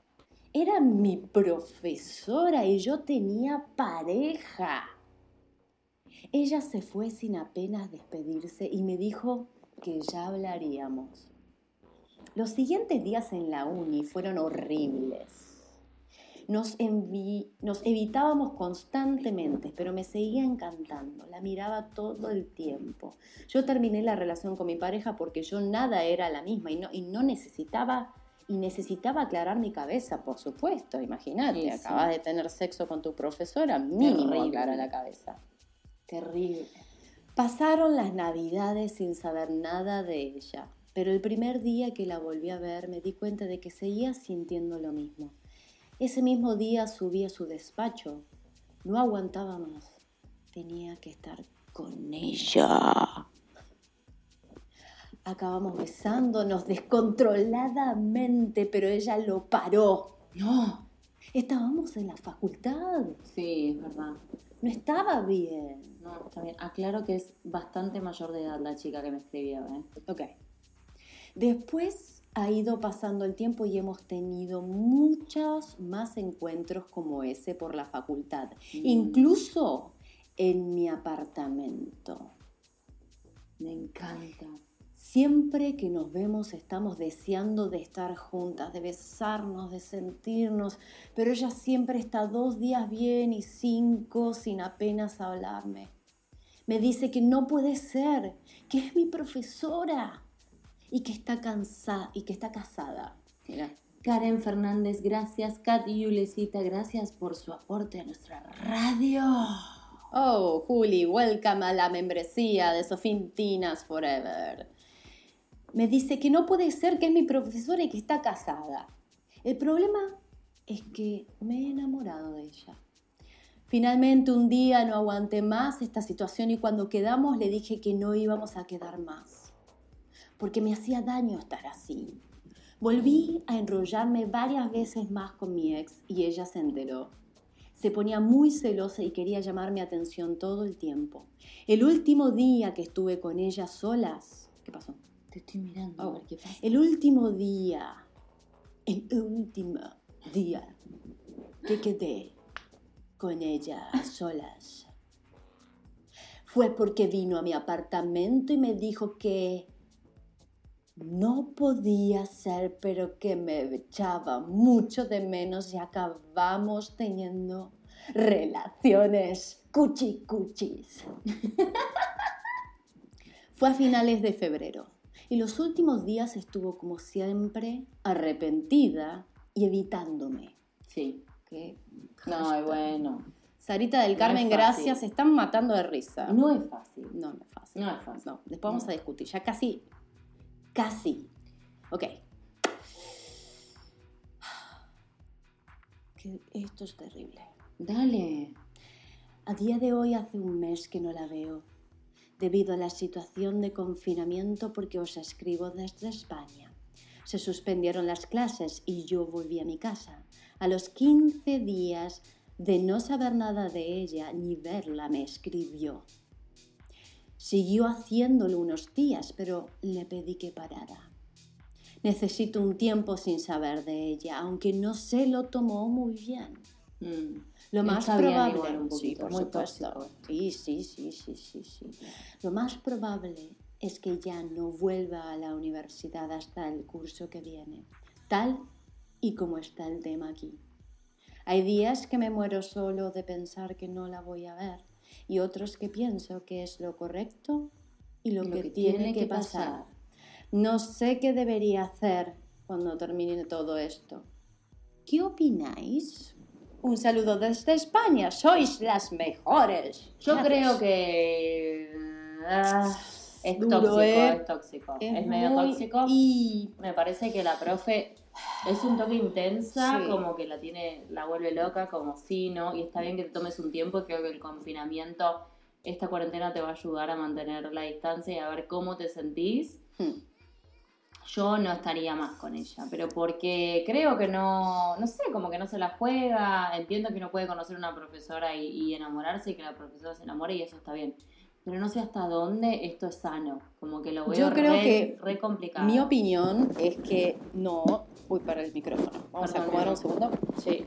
Era mi profesora y yo tenía pareja. Ella se fue sin apenas despedirse y me dijo que ya hablaríamos. Los siguientes días en la uni fueron horribles. Nos, evitábamos constantemente, pero me seguía encantando. La miraba todo el tiempo. Yo terminé la relación con mi pareja porque yo nada era la misma y no necesitaba y necesitaba aclarar mi cabeza, por supuesto. Imagínate, acabas de tener sexo con tu profesora, mínimo aclara la cabeza. Terrible. Pasaron las navidades sin saber nada de ella, pero el primer día que la volví a ver me di cuenta de que seguía sintiendo lo mismo. Ese mismo día subí a su despacho. No aguantaba más. Tenía que estar con ella. Acabamos besándonos descontroladamente, pero ella lo paró. No, estábamos en la facultad. Sí, es verdad. No estaba bien. No, está bien. Aclaro que es bastante mayor de edad la chica que me escribió, ¿eh? Ok. Después ha ido pasando el tiempo y hemos tenido muchos más encuentros como ese por la facultad, mm. incluso en mi apartamento. Me encanta. Siempre que nos vemos estamos deseando de estar juntas, de besarnos, de sentirnos, pero ella siempre está dos días bien y cinco sin apenas hablarme. Me dice que no puede ser, que es mi profesora, y que está cansada y que está casada. Mira. Karen Fernández, gracias. Kat Yulecita, gracias por su aporte a nuestra radio. Oh, Juli, welcome a la membresía de Sofintinas Forever. Me dice que no puede ser que es mi profesora y que está casada. El problema es que me he enamorado de ella. Finalmente un día no aguanté más esta situación y cuando quedamos le dije que no íbamos a quedar más porque me hacía daño estar así. Volví a enrollarme varias veces más con mi ex y ella se enteró. Se ponía muy celosa y quería llamar mi atención todo el tiempo. El último día que estuve con ella solas, ¿qué pasó? Te estoy mirando. a ver qué pasa. El último día, el último día que quedé con ella solas, fue porque vino a mi apartamento y me dijo que no podía ser, pero que me echaba mucho de menos y acabamos teniendo relaciones cuchicuchis. Fue a finales de febrero y los últimos días estuvo como siempre arrepentida y evitándome. Sí. no, bueno. Sarita del Carmen, gracias. Se están matando de risa. No es fácil. No, no es fácil. No es fácil. No, después vamos a discutir. Ya casi Casi. Ok. esto es terrible. Dale. A día de hoy hace un mes que no la veo, debido a la situación de confinamiento porque os escribo desde España. Se suspendieron las clases y yo volví a mi casa. A los 15 días de no saber nada de ella ni verla me escribió. Siguió haciéndolo unos días, pero le pedí que parara. Necesito un tiempo sin saber de ella, aunque no se lo tomó muy bien. Mm. Lo más probable, un sí, por supuesto. Sí, sí, sí, sí, sí, sí. Lo más probable es que ya no vuelva a la universidad hasta el curso que viene, tal y como está el tema aquí. Hay días que me muero solo de pensar que no la voy a ver y otros que pienso que es lo correcto y lo, que, tiene, que pasar. No sé qué debería hacer cuando termine todo esto. ¿Qué opináis? Un saludo desde España, sois las mejores. Yo creo que ah, es, tóxico, ¿eh? es tóxico, es medio tóxico. Y me parece que la profe es un toque intensa, como que la tiene, la vuelve loca, como si, ¿no? Y está bien que te tomes un tiempo y creo que el confinamiento, esta cuarentena te va a ayudar a mantener la distancia y a ver cómo te sentís. Hmm. Yo no estaría más con ella, pero porque creo que no, no sé, como que no se la juega, entiendo que no puede conocer una profesora y, enamorarse y que la profesora se enamore y eso está bien. Pero no sé hasta dónde esto es sano, como que lo veo Yo creo que re complicado. Mi opinión es que no. Uy, para el micrófono. Vamos a acomodar un segundo. Sí.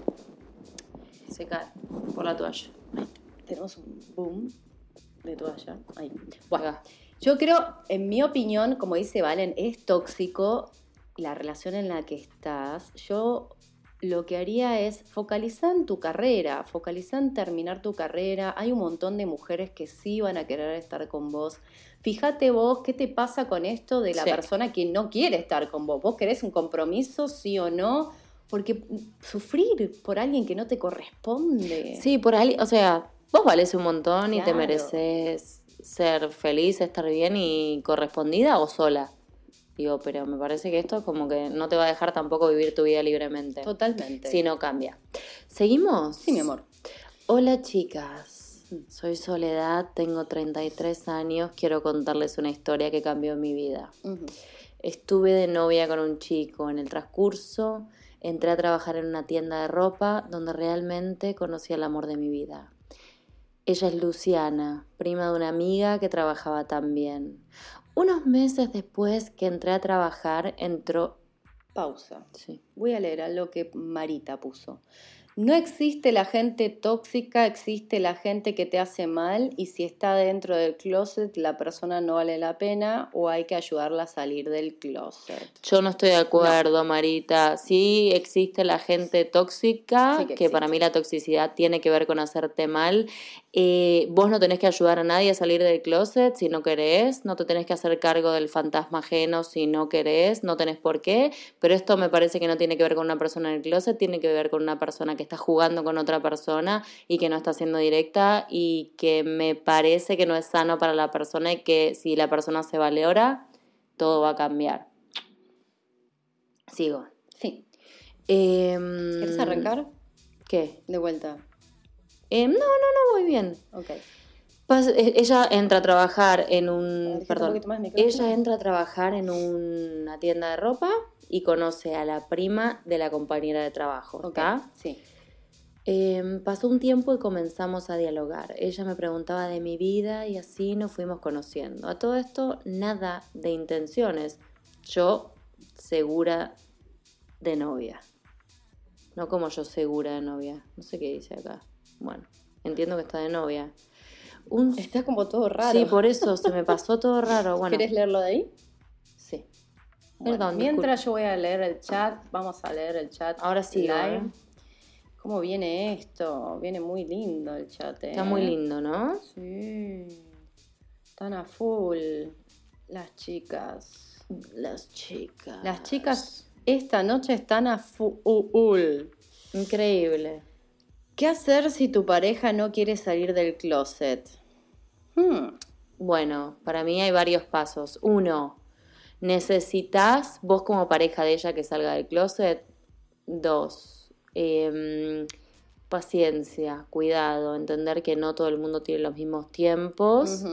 Se cae por la toalla. tenemos un boom de toalla. Ahí. Bueno, yo creo, en mi opinión, como dice Valen, es tóxico la relación en la que estás. Yo lo que haría es focalizar en tu carrera, focalizar en terminar tu carrera. Hay un montón de mujeres que sí van a querer estar con vos. Fíjate vos qué te pasa con esto de la persona que no quiere estar con vos. ¿Vos querés un compromiso, sí o no? Porque sufrir por alguien que no te corresponde. Sí, por alguien, o sea, vos vales un montón y te mereces ser feliz, estar bien y correspondida o sola. Digo, pero me parece que esto como que no te va a dejar tampoco vivir tu vida libremente. Totalmente. Si no cambia. ¿Seguimos? Sí, mi amor. Hola chicas, soy Soledad, tengo 33 años, quiero contarles una historia que cambió mi vida. Estuve de novia con un chico en el transcurso, entré a trabajar en una tienda de ropa donde realmente conocí el amor de mi vida. Ella es Luciana, prima de una amiga que trabajaba también. Unos meses después que entré a trabajar, entró... Pausa. Sí. Voy a leer lo que Marita puso. No existe la gente tóxica, existe la gente que te hace mal y si está dentro del closet la persona no vale la pena o hay que ayudarla a salir del closet. Yo no estoy de acuerdo, Marita. Sí existe la gente tóxica, que, para mí la toxicidad tiene que ver con hacerte mal. Eh, vos no tenés que ayudar a nadie a salir del closet si no querés, no te tenés que hacer cargo del fantasma ajeno si no querés, no tenés por qué, pero esto me parece que no tiene que ver con una persona en el closet, tiene que ver con una persona que está jugando con otra persona y que no está siendo directa y que me parece que no es sano para la persona y que si la persona se valora, todo va a cambiar. Sigo. Sí. Em, ¿Quieres arrancar? ¿Qué? De vuelta. Em, no, no, no, voy bien. Ok. E, ella entra a trabajar en un. perdón. ella entra a trabajar en una tienda de ropa y conoce a la prima de la compañera de trabajo. ¿Está? Sí. Em, pasó un tiempo y comenzamos a dialogar. Ella me preguntaba de mi vida y así nos fuimos conociendo. A todo esto, nada de intenciones. Yo segura de novia. No como yo segura de novia. No sé qué dice acá. Bueno, entiendo que está de novia. Está como todo raro. Sí, por eso se me pasó todo raro. Bueno, ¿Quieres leerlo de ahí? Sí. Perdón. Mientras yo voy a leer el chat, vamos a leer el chat. Ahora sí. Live. ¿Cómo viene esto? Viene muy lindo el chat. Está muy ¿eh? lindo, ¿no? Sí. Están a full las chicas. Las chicas. Las chicas esta noche están a full. Increíble. ¿Qué hacer si tu pareja no quiere salir del closet? Hmm. Bueno, para mí hay varios pasos. Uno, necesitas vos como pareja de ella que salga del closet. Dos, Em, paciencia, cuidado, entender que no todo el mundo tiene los mismos tiempos.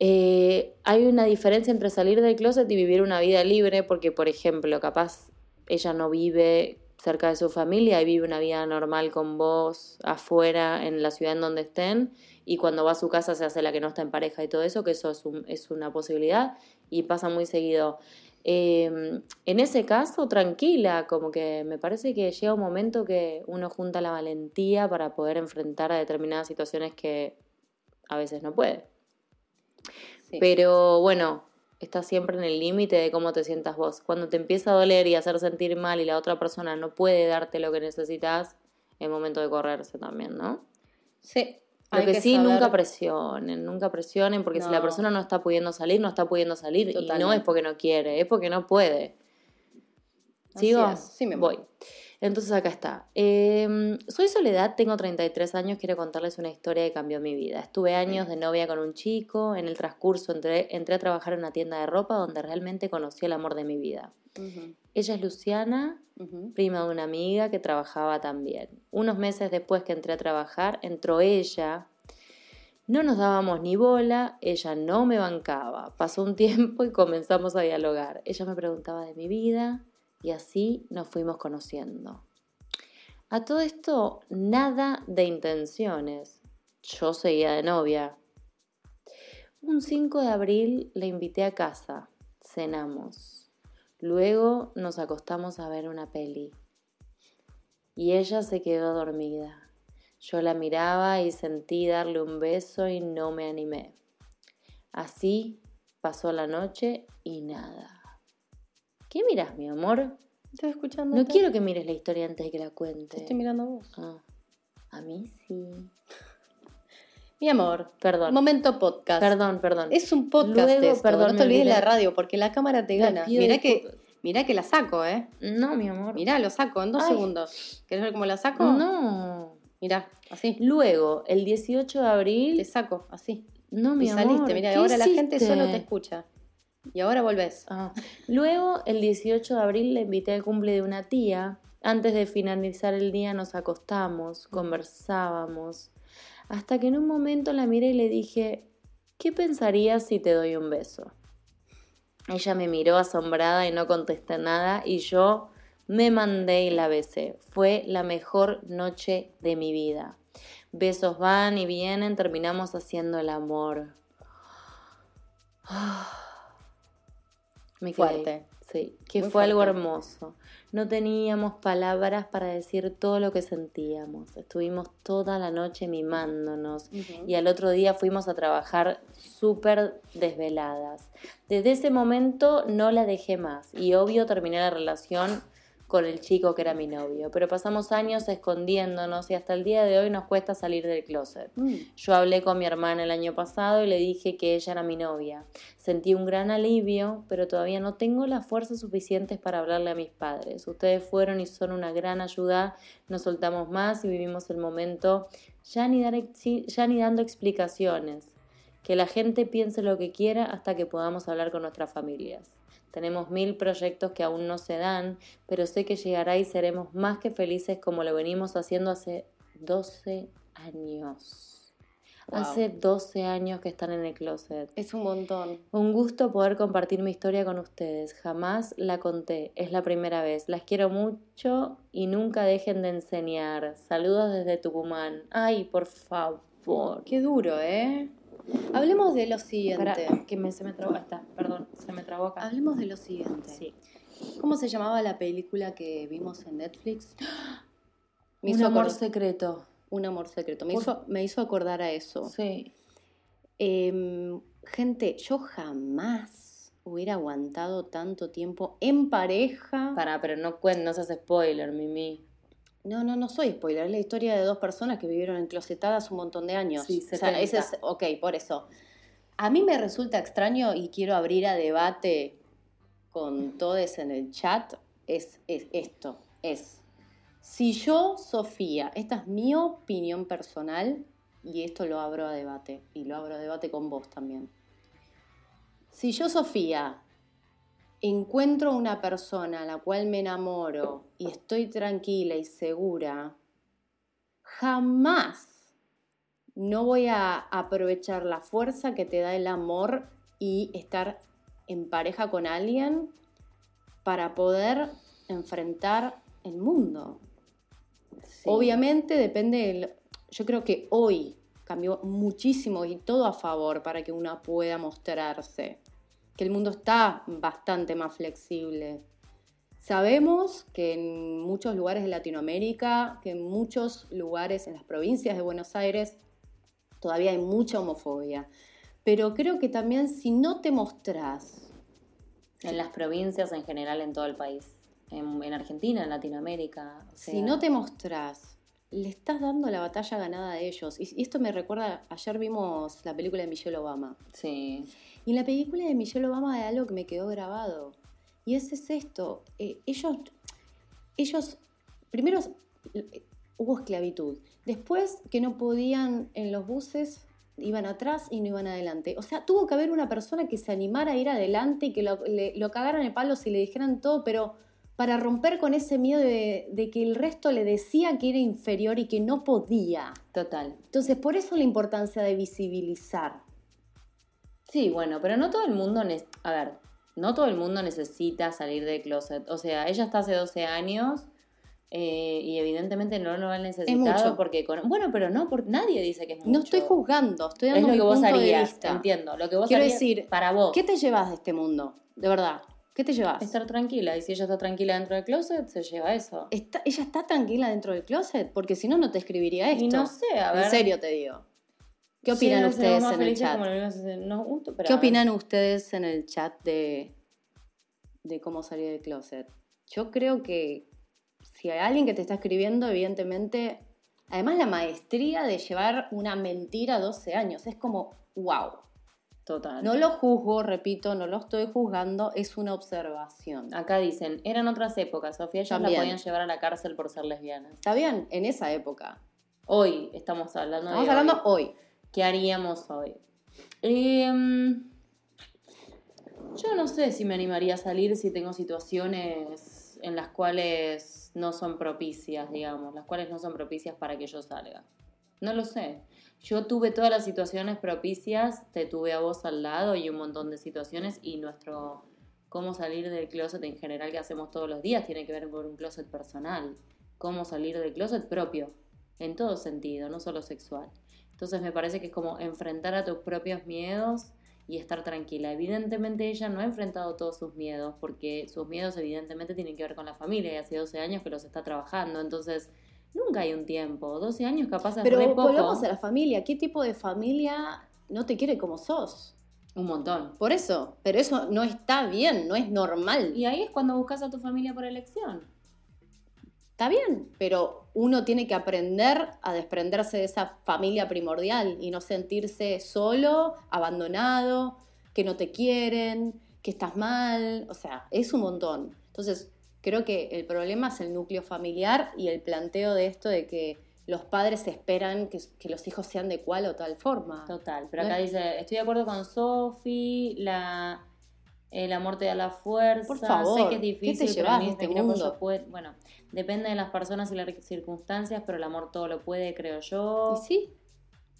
Eh, hay una diferencia entre salir del closet y vivir una vida libre, porque, por ejemplo, capaz ella no vive cerca de su familia y vive una vida normal con vos afuera en la ciudad en donde estén y cuando va a su casa se hace la que no está en pareja y todo eso, que eso es, es una posibilidad y pasa muy seguido. Em, en ese caso, tranquila, como que me parece que llega un momento que uno junta la valentía para poder enfrentar a determinadas situaciones que a veces no puede. Pero bueno, está siempre en el límite de cómo te sientas vos. Cuando te empieza a doler y hacer sentir mal y la otra persona no puede darte lo que necesitas, es momento de correrse también, ¿no? Sí, lo que, sí, nunca presionen, nunca presionen, porque si la persona no está pudiendo salir, no está pudiendo salir. Y no es porque no quiere, es porque no puede. ¿Sigo? Sí, me voy. Entonces acá está. Em, soy Soledad, tengo 33 años, quiero contarles una historia que cambió mi vida. Estuve años de novia con un chico, en el transcurso entré, entré a trabajar en una tienda de ropa donde realmente conocí el amor de mi vida. Ella es Luciana, prima de una amiga que trabajaba también. Unos meses después que entré a trabajar, entró ella No nos dábamos ni bola, ella no me bancaba. Pasó un tiempo y comenzamos a dialogar. Ella me preguntaba de mi vida y así nos fuimos conociendo. A todo esto, nada de intenciones. Yo seguía de novia. Un 5 de abril la invité a casa. Cenamos. Luego nos acostamos a ver una peli. Y ella se quedó dormida. Yo la miraba y sentí darle un beso y no me animé. Así pasó la noche y nada. ¿Qué miras, mi amor? Estoy escuchando. No quiero que mires la historia antes de que la cuente. Te estoy mirando a vos. Ah, a mí sí. Mi amor, Perdón. momento podcast. Perdón, perdón. Es un podcast Luego, esto, perdón, no te olvides olvidé. la radio porque la cámara te Te gana. Mirá que, mirá que la saco, ¿eh? No, mi amor. Mirá, lo saco en dos Ay. segundos. ¿Querés ver cómo la saco? No. Mirá, así. Luego, el 18 de Te abril. saco, así. No, mi y amor. saliste, mirá, ¿qué ahora la gente hiciste? solo te escucha. Y ahora volvés. Ah. Luego, el 18 de abril, le invité al cumple de una tía. Antes de finalizar el día nos acostamos, conversábamos. Hasta que en un momento la miré y le dije, ¿qué pensarías si te doy un beso? Ella me miró asombrada y no contesté nada y yo me mandé y la besé. Fue la mejor noche de mi vida. Besos van y vienen, terminamos haciendo el amor. Me. Fuerte. Sí, que Muy fue algo hermoso. No teníamos palabras para decir todo lo que sentíamos. Estuvimos toda la noche mimándonos y al otro día fuimos a trabajar súper desveladas. Desde ese momento no la dejé más y obvio terminé la relación con el chico que era mi novio, pero pasamos años escondiéndonos y hasta el día de hoy nos cuesta salir del closet. Mm. Yo hablé con mi hermana el año pasado y le dije que ella era mi novia. Sentí un gran alivio, pero todavía no tengo las fuerzas suficientes para hablarle a mis padres. Ustedes fueron y son una gran ayuda. Nos soltamos más y vivimos el momento ya ni, dar ex- ya ni dando explicaciones. Que la gente piense lo que quiera hasta que podamos hablar con nuestras familias. Tenemos mil proyectos que aún no se dan, pero sé que llegará y seremos más que felices como lo venimos haciendo hace 12 años. Wow. Hace 12 años que están en el closet. Es un montón. Un gusto poder compartir mi historia con ustedes. Jamás la conté, es la primera vez. Las quiero mucho y nunca dejen de enseñar. Saludos desde Tucumán. Ay, por favor. Qué duro, ¿eh? Hablemos de lo siguiente. Pará, que me, se me trabó. Está, perdón, se me trabó acá. Hablemos de lo siguiente. Sí. ¿Cómo se llamaba la película que vimos en Netflix? Me Un hizo amor secreto. Un amor secreto. Me Por- hizo, me hizo acordar a eso. Sí. Em, gente, yo jamás hubiera aguantado tanto tiempo en pareja. Pará, pero no, no seas spoiler, Mimi. No, no, no soy spoiler. Es la historia de dos personas que vivieron enclosetadas un montón de años. Sí, o sea, 70. ese es, ok, por eso. A mí me resulta extraño y quiero abrir a debate con todos en el chat. Es, es esto, es. Si yo, Sofía, esta es mi opinión personal y esto lo abro a debate y lo abro a debate con vos también. Si yo, Sofía, encuentro una persona a la cual me enamoro y estoy tranquila y segura, jamás no voy a aprovechar la fuerza que te da el amor y estar en pareja con alguien para poder enfrentar el mundo. Sí. Obviamente depende del... Yo creo que hoy cambió muchísimo y todo a favor para que una pueda mostrarse. Que el mundo está bastante más flexible. Sabemos que en muchos lugares de Latinoamérica, que en muchos lugares en las provincias de Buenos Aires, todavía hay mucha homofobia. Pero creo que también si no te mostrás, En las provincias en general, en todo el país. En, en Argentina, en Latinoamérica. o Si no te mostrás, le estás dando la batalla ganada a ellos. Y esto me recuerda, ayer vimos la película de Michelle Obama. Sí. Y en la película de Michelle Obama hay algo que me quedó grabado. Y ese es esto. eh, ellos, ellos, primero eh, hubo esclavitud. Después que no podían en los buses, iban atrás y no iban adelante. O sea, tuvo que haber una persona que se animara a ir adelante y que lo, le- lo cagaran el palo si le dijeran todo, pero para romper con ese miedo de, de que el resto le decía que era inferior y que no podía. Total. Entonces, por eso la importancia de visibilizar. Sí, bueno, pero no todo el mundo, a ver, no todo el mundo necesita salir del closet. O sea, ella está hace 12 años eh, y evidentemente no lo ha necesitado mucho. porque con... Bueno, pero no, porque nadie dice que es mucho. No estoy juzgando, estoy Es dando lo mi que vos punto de harías, vista. entiendo. Lo que vos Quiero harías decir, para vos. ¿Qué te llevas de este mundo? De verdad. ¿Qué te llevas? Estar tranquila. Y si ella está tranquila dentro del closet, se lleva eso. Está- ¿Ella está tranquila dentro del closet? Porque si no, no te escribiría esto. Y no sé, a ver. En serio te digo. ¿Qué opinan Sí, ustedes en el chat? nos gusta, pero ¿Qué opinan ustedes en el chat de, de cómo salir del closet? Yo creo que si hay alguien que te está escribiendo, evidentemente, además la maestría de llevar una mentira a 12 años, es como, wow. Total. No lo juzgo, repito, no lo estoy juzgando, es una observación. Acá dicen, eran otras épocas, Sofía, ellas la podían llevar a la cárcel por ser lesbianas. ¿Está bien? En esa época. Hoy estamos hablando Estamos de hablando hoy. hoy. ¿Qué haríamos hoy? Em, yo no sé si me animaría a salir si tengo situaciones en las cuales no son propicias, digamos, las cuales no son propicias para que yo salga. No lo sé. Yo tuve todas las situaciones propicias, te tuve a vos al lado y un montón de situaciones y nuestro cómo salir del closet en general que hacemos todos los días tiene que ver con un closet personal. Cómo salir del closet propio, en todo sentido, no solo sexual. Entonces me parece que es como enfrentar a tus propios miedos y estar tranquila. Evidentemente ella no ha enfrentado todos sus miedos, porque sus miedos evidentemente tienen que ver con la familia y hace 12 años que los está trabajando. Entonces, nunca hay un tiempo. 12 años capaz es re Pero poco. volvamos a la familia. ¿Qué tipo de familia no te quiere como sos? Un montón. Por eso, pero eso no está bien, no es normal. Y ahí es cuando buscas a tu familia por elección. Está bien, pero uno tiene que aprender a desprenderse de esa familia primordial y no sentirse solo, abandonado, que no te quieren, que estás mal, o sea, es un montón. Entonces, creo que el problema es el núcleo familiar y el planteo de esto de que los padres esperan que, que los hijos sean de cual o tal forma. Total. Pero acá dice, estoy de acuerdo con Sofi, la... El amor te da la fuerza. Por favor, sé que es ¿qué difícil. te pero a mí este que mundo? yo puedo- Bueno, depende de las personas y las circunstancias, pero el amor todo lo puede, creo yo. Y sí,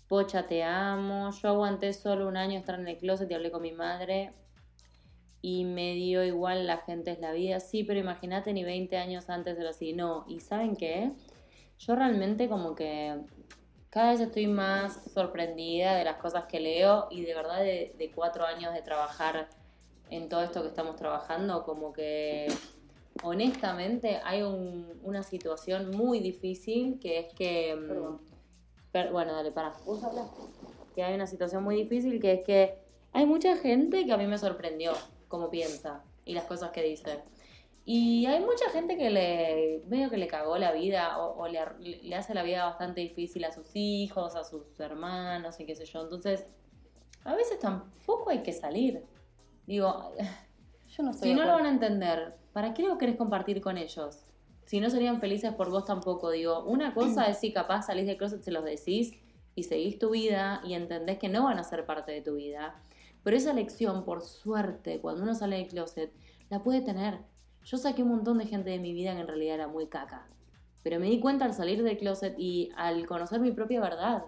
Pocha, te amo. Yo aguanté solo un año estar en el closet y hablé con mi madre. Y me dio igual la gente es la vida. Sí, pero imagínate ni 20 años antes era así. No, ¿y saben qué? Yo realmente como que cada vez estoy más sorprendida de las cosas que leo y de verdad de, de cuatro años de trabajar en todo esto que estamos trabajando, como que honestamente hay un- una situación muy difícil que es que... mm, per- bueno, dale, para. Que hay una situación muy difícil que es que hay mucha gente que a mí me sorprendió cómo piensa y las cosas que dice. Y hay mucha gente que le medio que le cagó la vida o, o le, le hace la vida bastante difícil a sus hijos, a sus hermanos y qué sé yo. Entonces, a veces tampoco hay que salir. Digo, yo no estoy si de no lo van a entender, ¿para qué lo querés compartir con ellos? Si no serían felices por vos tampoco, digo, una cosa es si capaz salís del closet, se los decís y seguís tu vida y entendés que no van a ser parte de tu vida. Pero esa lección, por suerte, cuando uno sale del closet, la puede tener. Yo saqué un montón de gente de mi vida que en realidad era muy caca. Pero me di cuenta al salir del closet y al conocer mi propia verdad.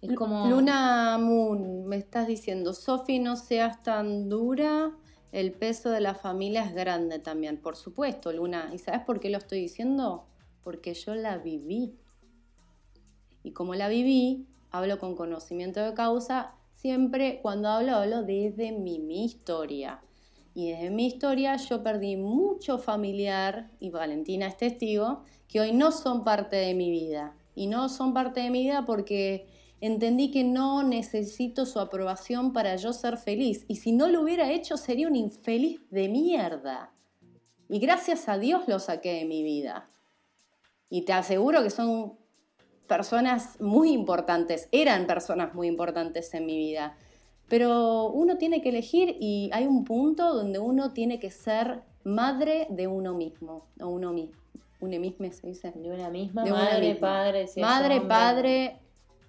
Es como... Luna Moon, me estás diciendo, Sofi, no seas tan dura, el peso de la familia es grande también, por supuesto, Luna. ¿Y sabes por qué lo estoy diciendo? Porque yo la viví. Y como la viví, hablo con conocimiento de causa, siempre cuando hablo, hablo desde mi, mi historia. Y desde mi historia yo perdí mucho familiar, y Valentina es testigo, que hoy no son parte de mi vida. Y no son parte de mi vida porque entendí que no necesito su aprobación para yo ser feliz. Y si no lo hubiera hecho, sería un infeliz de mierda. Y gracias a Dios lo saqué de mi vida. Y te aseguro que son personas muy importantes, eran personas muy importantes en mi vida. Pero uno tiene que elegir y hay un punto donde uno tiene que ser madre de uno mismo, o uno mismo. Uno mismo se dice. De una misma De una madre, misma. padre, si Madre, padre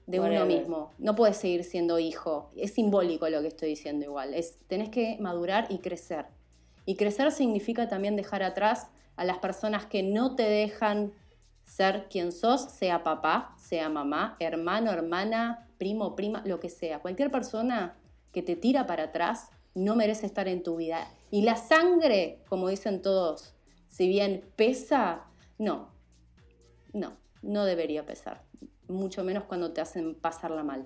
de uno mismo. No puedes seguir siendo hijo. Es simbólico lo que estoy diciendo igual. Es, tenés que madurar y crecer. Y crecer significa también dejar atrás a las personas que no te dejan ser quien sos, sea papá, sea mamá, hermano, hermana, primo, prima, lo que sea. Cualquier persona que te tira para atrás no merece estar en tu vida. Y la sangre, como dicen todos, si bien pesa, no, no, no debería pesar. Mucho menos cuando te hacen pasarla mal.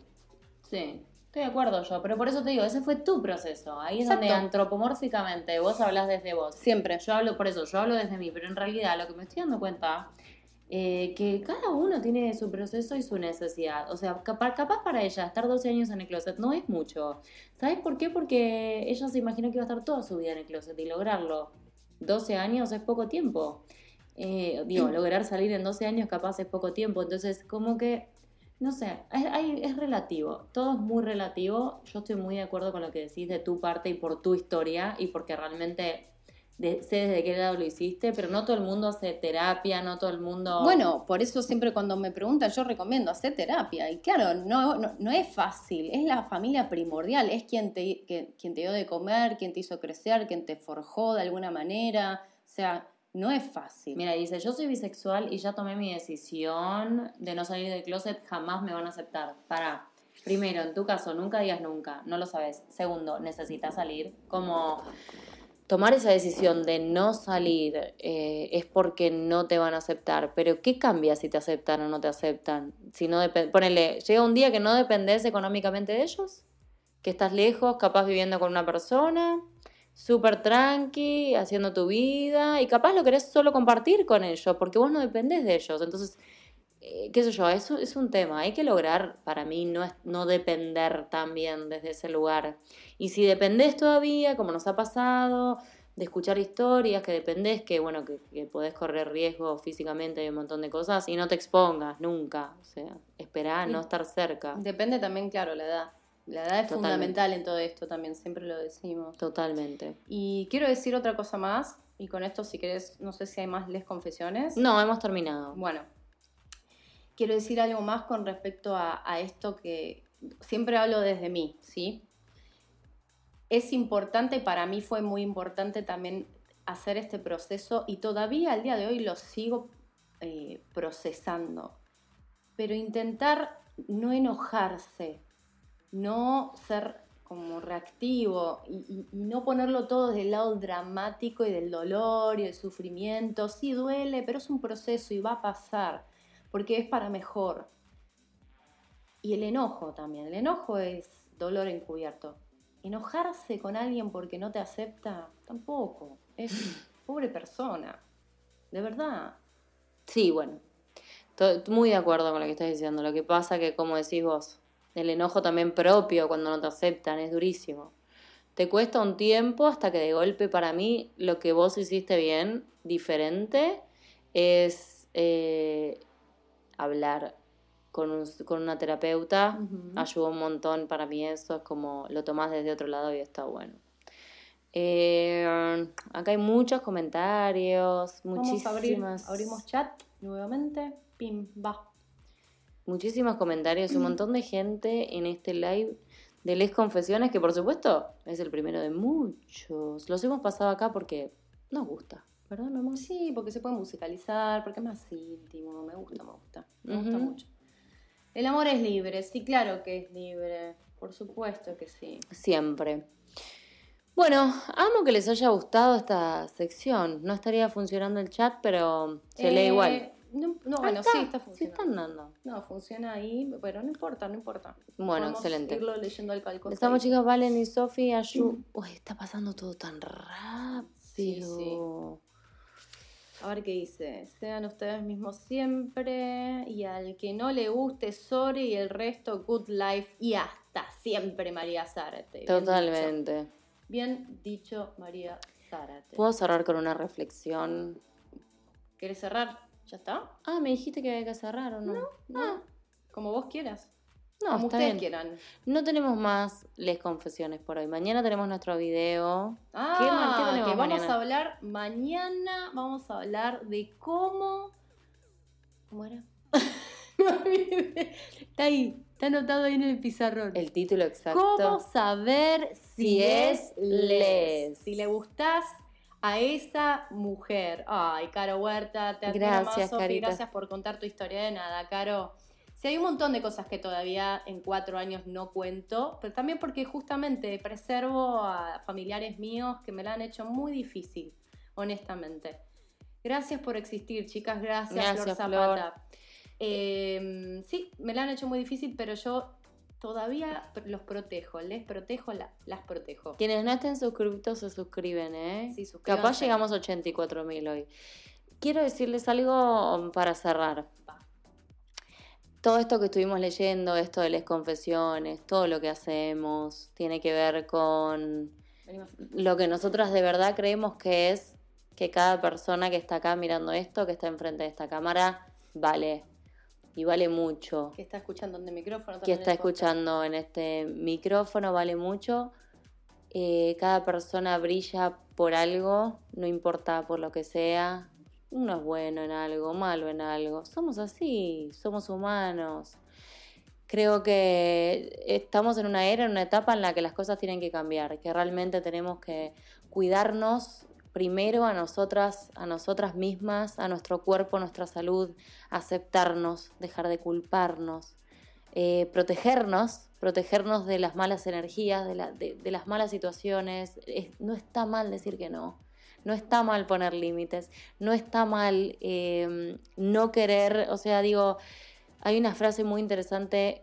Sí, estoy de acuerdo yo, pero por eso te digo, ese fue tu proceso. Ahí es Exacto. donde antropomórficamente vos hablas desde vos. Siempre. Yo hablo por eso, yo hablo desde mí, pero en realidad lo que me estoy dando cuenta eh, que cada uno tiene su proceso y su necesidad. O sea, capa- capaz para ella estar 12 años en el closet no es mucho. ¿Sabes por qué? Porque ella se imaginó que iba a estar toda su vida en el closet y lograrlo. 12 años es poco tiempo. Eh, digo, lograr salir en 12 años capaz es poco tiempo. Entonces, como que, no sé, es, hay- es relativo. Todo es muy relativo. Yo estoy muy de acuerdo con lo que decís de tu parte y por tu historia y porque realmente de- sé desde qué lado lo hiciste, pero no todo el mundo hace terapia, no todo el mundo... Bueno, por eso siempre cuando me preguntan yo recomiendo hacer terapia. Y claro, no, no, no es fácil, es la familia primordial, es quien te, que- quien te dio de comer, quien te hizo crecer, quien te forjó de alguna manera. O sea, no es fácil. Mira, dice, yo soy bisexual y ya tomé mi decisión de no salir del closet, jamás me van a aceptar. Para, primero, en tu caso, nunca digas nunca, no lo sabes. Segundo, necesitas salir. Como tomar esa decisión de no salir eh, es porque no te van a aceptar. Pero ¿qué cambia si te aceptan o no te aceptan? Si no ponele, llega un día que no dependes económicamente de ellos, que estás lejos, capaz viviendo con una persona, súper tranqui, haciendo tu vida, y capaz lo querés solo compartir con ellos, porque vos no dependés de ellos. Entonces, eh, qué sé yo, eso es un tema. Hay que lograr, para mí, no, es, no depender también desde ese lugar. Y si dependés todavía, como nos ha pasado, de escuchar historias, que dependés, que bueno, que, que podés correr riesgo físicamente y un montón de cosas, y no te expongas nunca. O sea, esperá no estar cerca. Depende también, claro, la edad. La edad es Totalmente. fundamental en todo esto también, siempre lo decimos. Totalmente. Y quiero decir otra cosa más, y con esto si querés, no sé si hay más les confesiones. No, hemos terminado. Bueno, quiero decir algo más con respecto a, a esto que siempre hablo desde mí, ¿sí? Es importante, para mí fue muy importante también hacer este proceso y todavía al día de hoy lo sigo eh, procesando. Pero intentar no enojarse, no ser como reactivo y, y- y no ponerlo todo desde el lado dramático y del dolor y del sufrimiento. Sí duele, pero es un proceso y va a pasar, porque es para mejor. Y el enojo también. El enojo es dolor encubierto. Enojarse con alguien porque no te acepta, tampoco. Es pobre persona. De verdad. Sí, bueno. Muy de acuerdo con lo que estás diciendo. Lo que pasa que, como decís vos, el enojo también propio cuando no te aceptan es durísimo. Te cuesta un tiempo hasta que de golpe para mí lo que vos hiciste bien, diferente, es eh, hablar con, un- con una terapeuta. Ayudó un montón para mí eso, es como lo tomás desde otro lado y está bueno. Eh, acá hay muchos comentarios, Vamos a abrir, muchísimas, abrimos chat nuevamente. Pim, va. Muchísimos comentarios, un montón de gente en este live de Les Confesiones, que por supuesto es el primero de muchos. Los hemos pasado acá porque nos gusta, ¿verdad, mi amor? Sí, porque se puede musicalizar, porque es más íntimo. Me gusta, me gusta. Me gusta mucho. El amor es libre, sí, claro que es libre. Por supuesto que sí. Siempre. Bueno, amo que les haya gustado esta sección. No estaría funcionando el chat, pero se lee Eh, igual. No, no, Ah, bueno, sí, está Sí funcionando. están dando. No, funciona ahí, pero no importa, no importa. Bueno, Podemos excelente. irlo leyendo al calco. Estamos chicas, Valen y Sofi, Ayu. Uy, está pasando todo tan rápido. Sí, sí. A ver qué dice. Sean ustedes mismos siempre. Y al que no le guste, sorry. Y el resto, good life. Y hasta siempre, María Zárate. Totalmente. dicho. Bien dicho, María Zárate. ¿Puedo cerrar con una reflexión? ¿Quieres cerrar? ¿Ya está? Ah, me dijiste que había que cerrar o no. No, No. Como vos quieras. no Como ustedes bien. quieran. No tenemos más les confesiones por hoy. Mañana tenemos nuestro video. Ah, ¿Qué qué tenemos que vamos mañana? a hablar mañana. Vamos a hablar de cómo. ¿Cómo era? Está ahí, está anotado ahí en el pizarrón. El título exacto. ¿Cómo saber si, es les? les? Si le gustás, a esa mujer. Ay, Caro Huerta, te Gracias, más. Gracias por contar tu historia de nada, Caro. Sí, hay un montón de cosas que todavía en cuatro años no cuento, pero también porque justamente preservo a familiares míos que me la han hecho muy difícil, honestamente. Gracias por existir, chicas. Gracias, Gracias, Flor Zapata. Eh, sí, me la han hecho muy difícil, pero yo todavía los protejo, les protejo, la- las protejo. Quienes no estén suscritos se suscriben, ¿eh? Sí, suscríbanse. Capaz llegamos a 84 mil hoy. Quiero decirles algo para cerrar. Todo esto que estuvimos leyendo, esto de las confesiones, todo lo que hacemos, tiene que ver con lo que nosotras de verdad creemos que es que cada persona que está acá mirando esto, que está enfrente de esta cámara, vale. Y vale mucho. Que está escuchando en el micrófono. Que está escuchando en este micrófono, vale mucho. Eh, cada persona brilla por algo, no importa por lo que sea. Uno es bueno en algo, malo en algo. Somos así, somos humanos. Creo que estamos en una era, en una etapa en la que las cosas tienen que cambiar, que realmente tenemos que cuidarnos primero a nosotras, a nosotras mismas, a nuestro cuerpo, a nuestra salud, aceptarnos, dejar de culparnos, eh, protegernos, protegernos de las malas energías, de, la- de- de las malas situaciones. Es- no está mal decir que no. No está mal poner límites, no está mal eh, no querer, o sea, digo, hay una frase muy interesante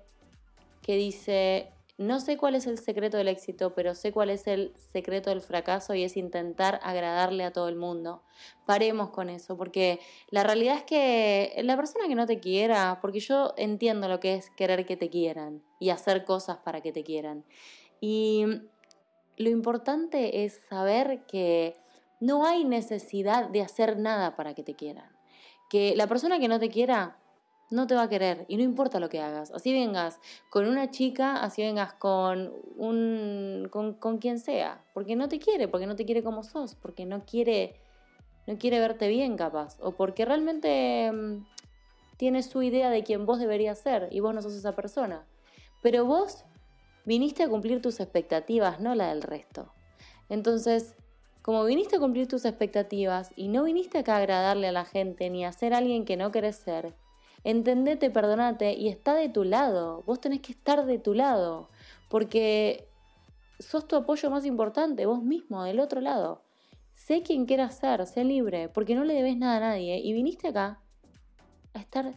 que dice, no sé cuál es el secreto del éxito, pero sé cuál es el secreto del fracaso y es intentar agradarle a todo el mundo. Paremos con eso, porque la realidad es que la persona que no te quiera, porque yo entiendo lo que es querer que te quieran y hacer cosas para que te quieran. Y lo importante es saber que no hay necesidad de hacer nada para que te quieran. Que la persona que no te quiera no te va a querer y no importa lo que hagas. Así vengas con una chica, así vengas con un con, con quien sea, porque no te quiere, porque no te quiere como sos, porque no quiere no quiere verte bien capaz o porque realmente mm, tiene su idea de quién vos deberías ser y vos no sos esa persona. Pero vos viniste a cumplir tus expectativas, no la del resto. Entonces, como viniste a cumplir tus expectativas y no viniste acá a agradarle a la gente ni a ser alguien que no querés ser, entendete, perdonate y está de tu lado. Vos tenés que estar de tu lado, porque sos tu apoyo más importante, vos mismo, del otro lado. Sé quien quieras ser, sé libre, porque no le debes nada a nadie y viniste acá a estar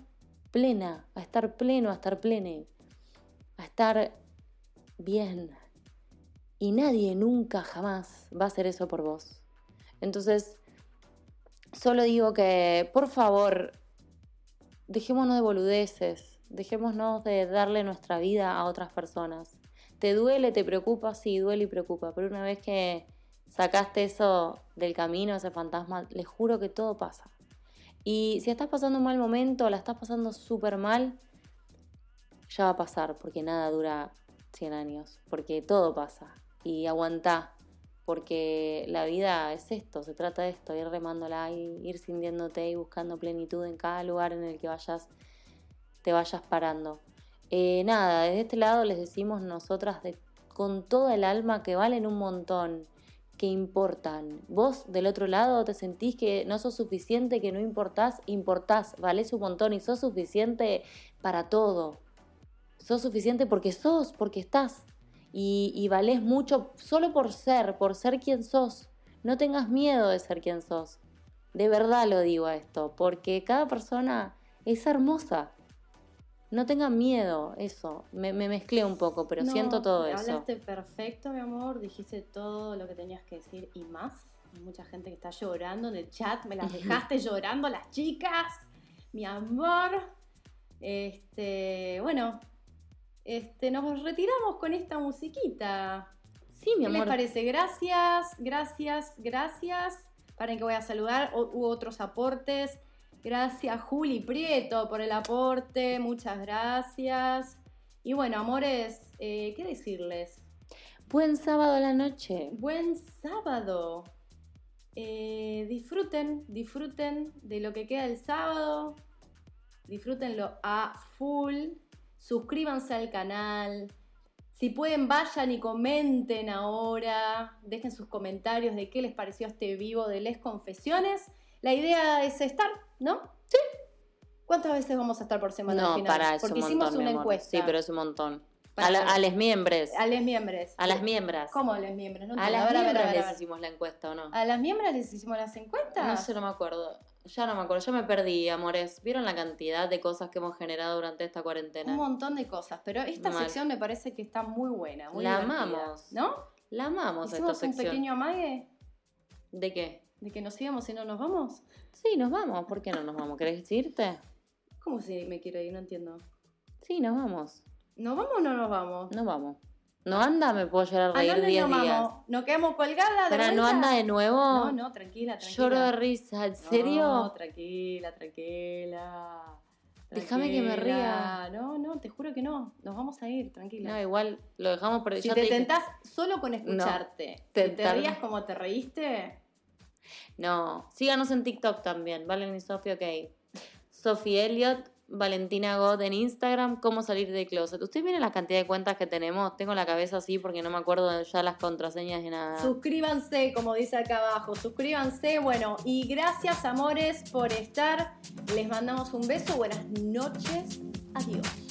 plena, a estar pleno, a estar plene, a estar bien. Y nadie nunca jamás va a hacer eso por vos. Entonces, solo digo que, por favor, dejémonos de boludeces, dejémonos de darle nuestra vida a otras personas. ¿Te duele, te preocupa? Sí, duele y preocupa, pero una vez que sacaste eso del camino, ese fantasma, les juro que todo pasa. Y si estás pasando un mal momento, la estás pasando súper mal, ya va a pasar, porque nada dura 100 años, porque todo pasa. Y aguantá, porque la vida es esto, se trata de esto, ir remándola, ir sintiéndote y buscando plenitud en cada lugar en el que vayas, te vayas parando. Eh, nada, desde este lado les decimos nosotras con toda el alma que valen un montón, que importan. Vos del otro lado te sentís que no sos suficiente, que no importás, importás, valés un montón y sos suficiente para todo. Sos suficiente porque sos, porque estás. Y, y valés mucho solo por ser, por ser quien sos. No tengas miedo de ser quien sos. De verdad lo digo a esto, porque cada persona es hermosa. No tengan miedo, eso. Me, me mezclé un poco, pero No, siento todo eso. Hablaste perfecto, mi amor. Dijiste todo lo que tenías que decir y más. Hay mucha gente que está llorando en el chat. Me las dejaste llorando las chicas. Mi amor. Este, bueno, este, nos retiramos con esta musiquita. Sí, mi ¿Qué les amor. parece? Gracias, gracias, gracias. Paren que voy a saludar. O- hubo otros aportes. Gracias, Juli Prieto, por el aporte. Muchas gracias. Y bueno, amores, eh, ¿qué decirles? Buen sábado a la noche. Buen sábado. Eh, disfruten, disfruten de lo que queda el sábado. Disfrútenlo a full. Suscríbanse al canal. Si pueden, vayan y comenten ahora, dejen sus comentarios de qué les pareció este vivo de Les Confesiones. La idea es estar, ¿no? Sí. ¿Cuántas veces vamos a estar por semana al No, final? para, es Porque un hicimos montón, una encuesta. Sí, pero es un montón. A, la- a les miembros. A les miembros. A las miembras. ¿Cómo a les miembros? No A las miembros les hicimos la encuesta, ¿o no? ¿A las miembros les hicimos las encuestas? No sé, no me acuerdo. Ya no me acuerdo. Yo me perdí, amores. ¿Vieron la cantidad de cosas que hemos generado durante esta cuarentena? Un montón de cosas, pero esta Mal. sección me parece que está muy buena, muy La divertida, amamos. ¿no? La amamos esta Hicimos un sección. pequeño amague ¿De qué? de que nos íbamos y no nos vamos. Sí, nos vamos. ¿Por qué no nos vamos? ¿Querés irte? ¿Cómo si me quiero ir? No entiendo. Sí, nos vamos. ¿Nos vamos o no nos vamos? No vamos. No anda, me puedo llorar a ¿A reír dónde 10 nos días. ¿Nos quedamos colgadas de Para no anda de nuevo. No, no, tranquila, tranquila. Lloro de risa. ¿En serio? No, tranquila, tranquila. Déjame que me Tranquila. No, no, te juro que no. Nos vamos a ir, tranquila. No, igual lo dejamos por si ya te, dije- tentás solo con escucharte, Te- si te rías como te reíste, No, síganos en TikTok también, Valen y Sofía, ok. Sophie Elliot, Valentina God en Instagram, cómo salir de closet. ¿Ustedes miren la cantidad de cuentas que tenemos? Tengo la cabeza así porque no me acuerdo ya las contraseñas de nada. suscríbanse, como dice acá abajo, suscríbanse, bueno, y gracias amores por estar, les mandamos un beso, buenas noches, adiós.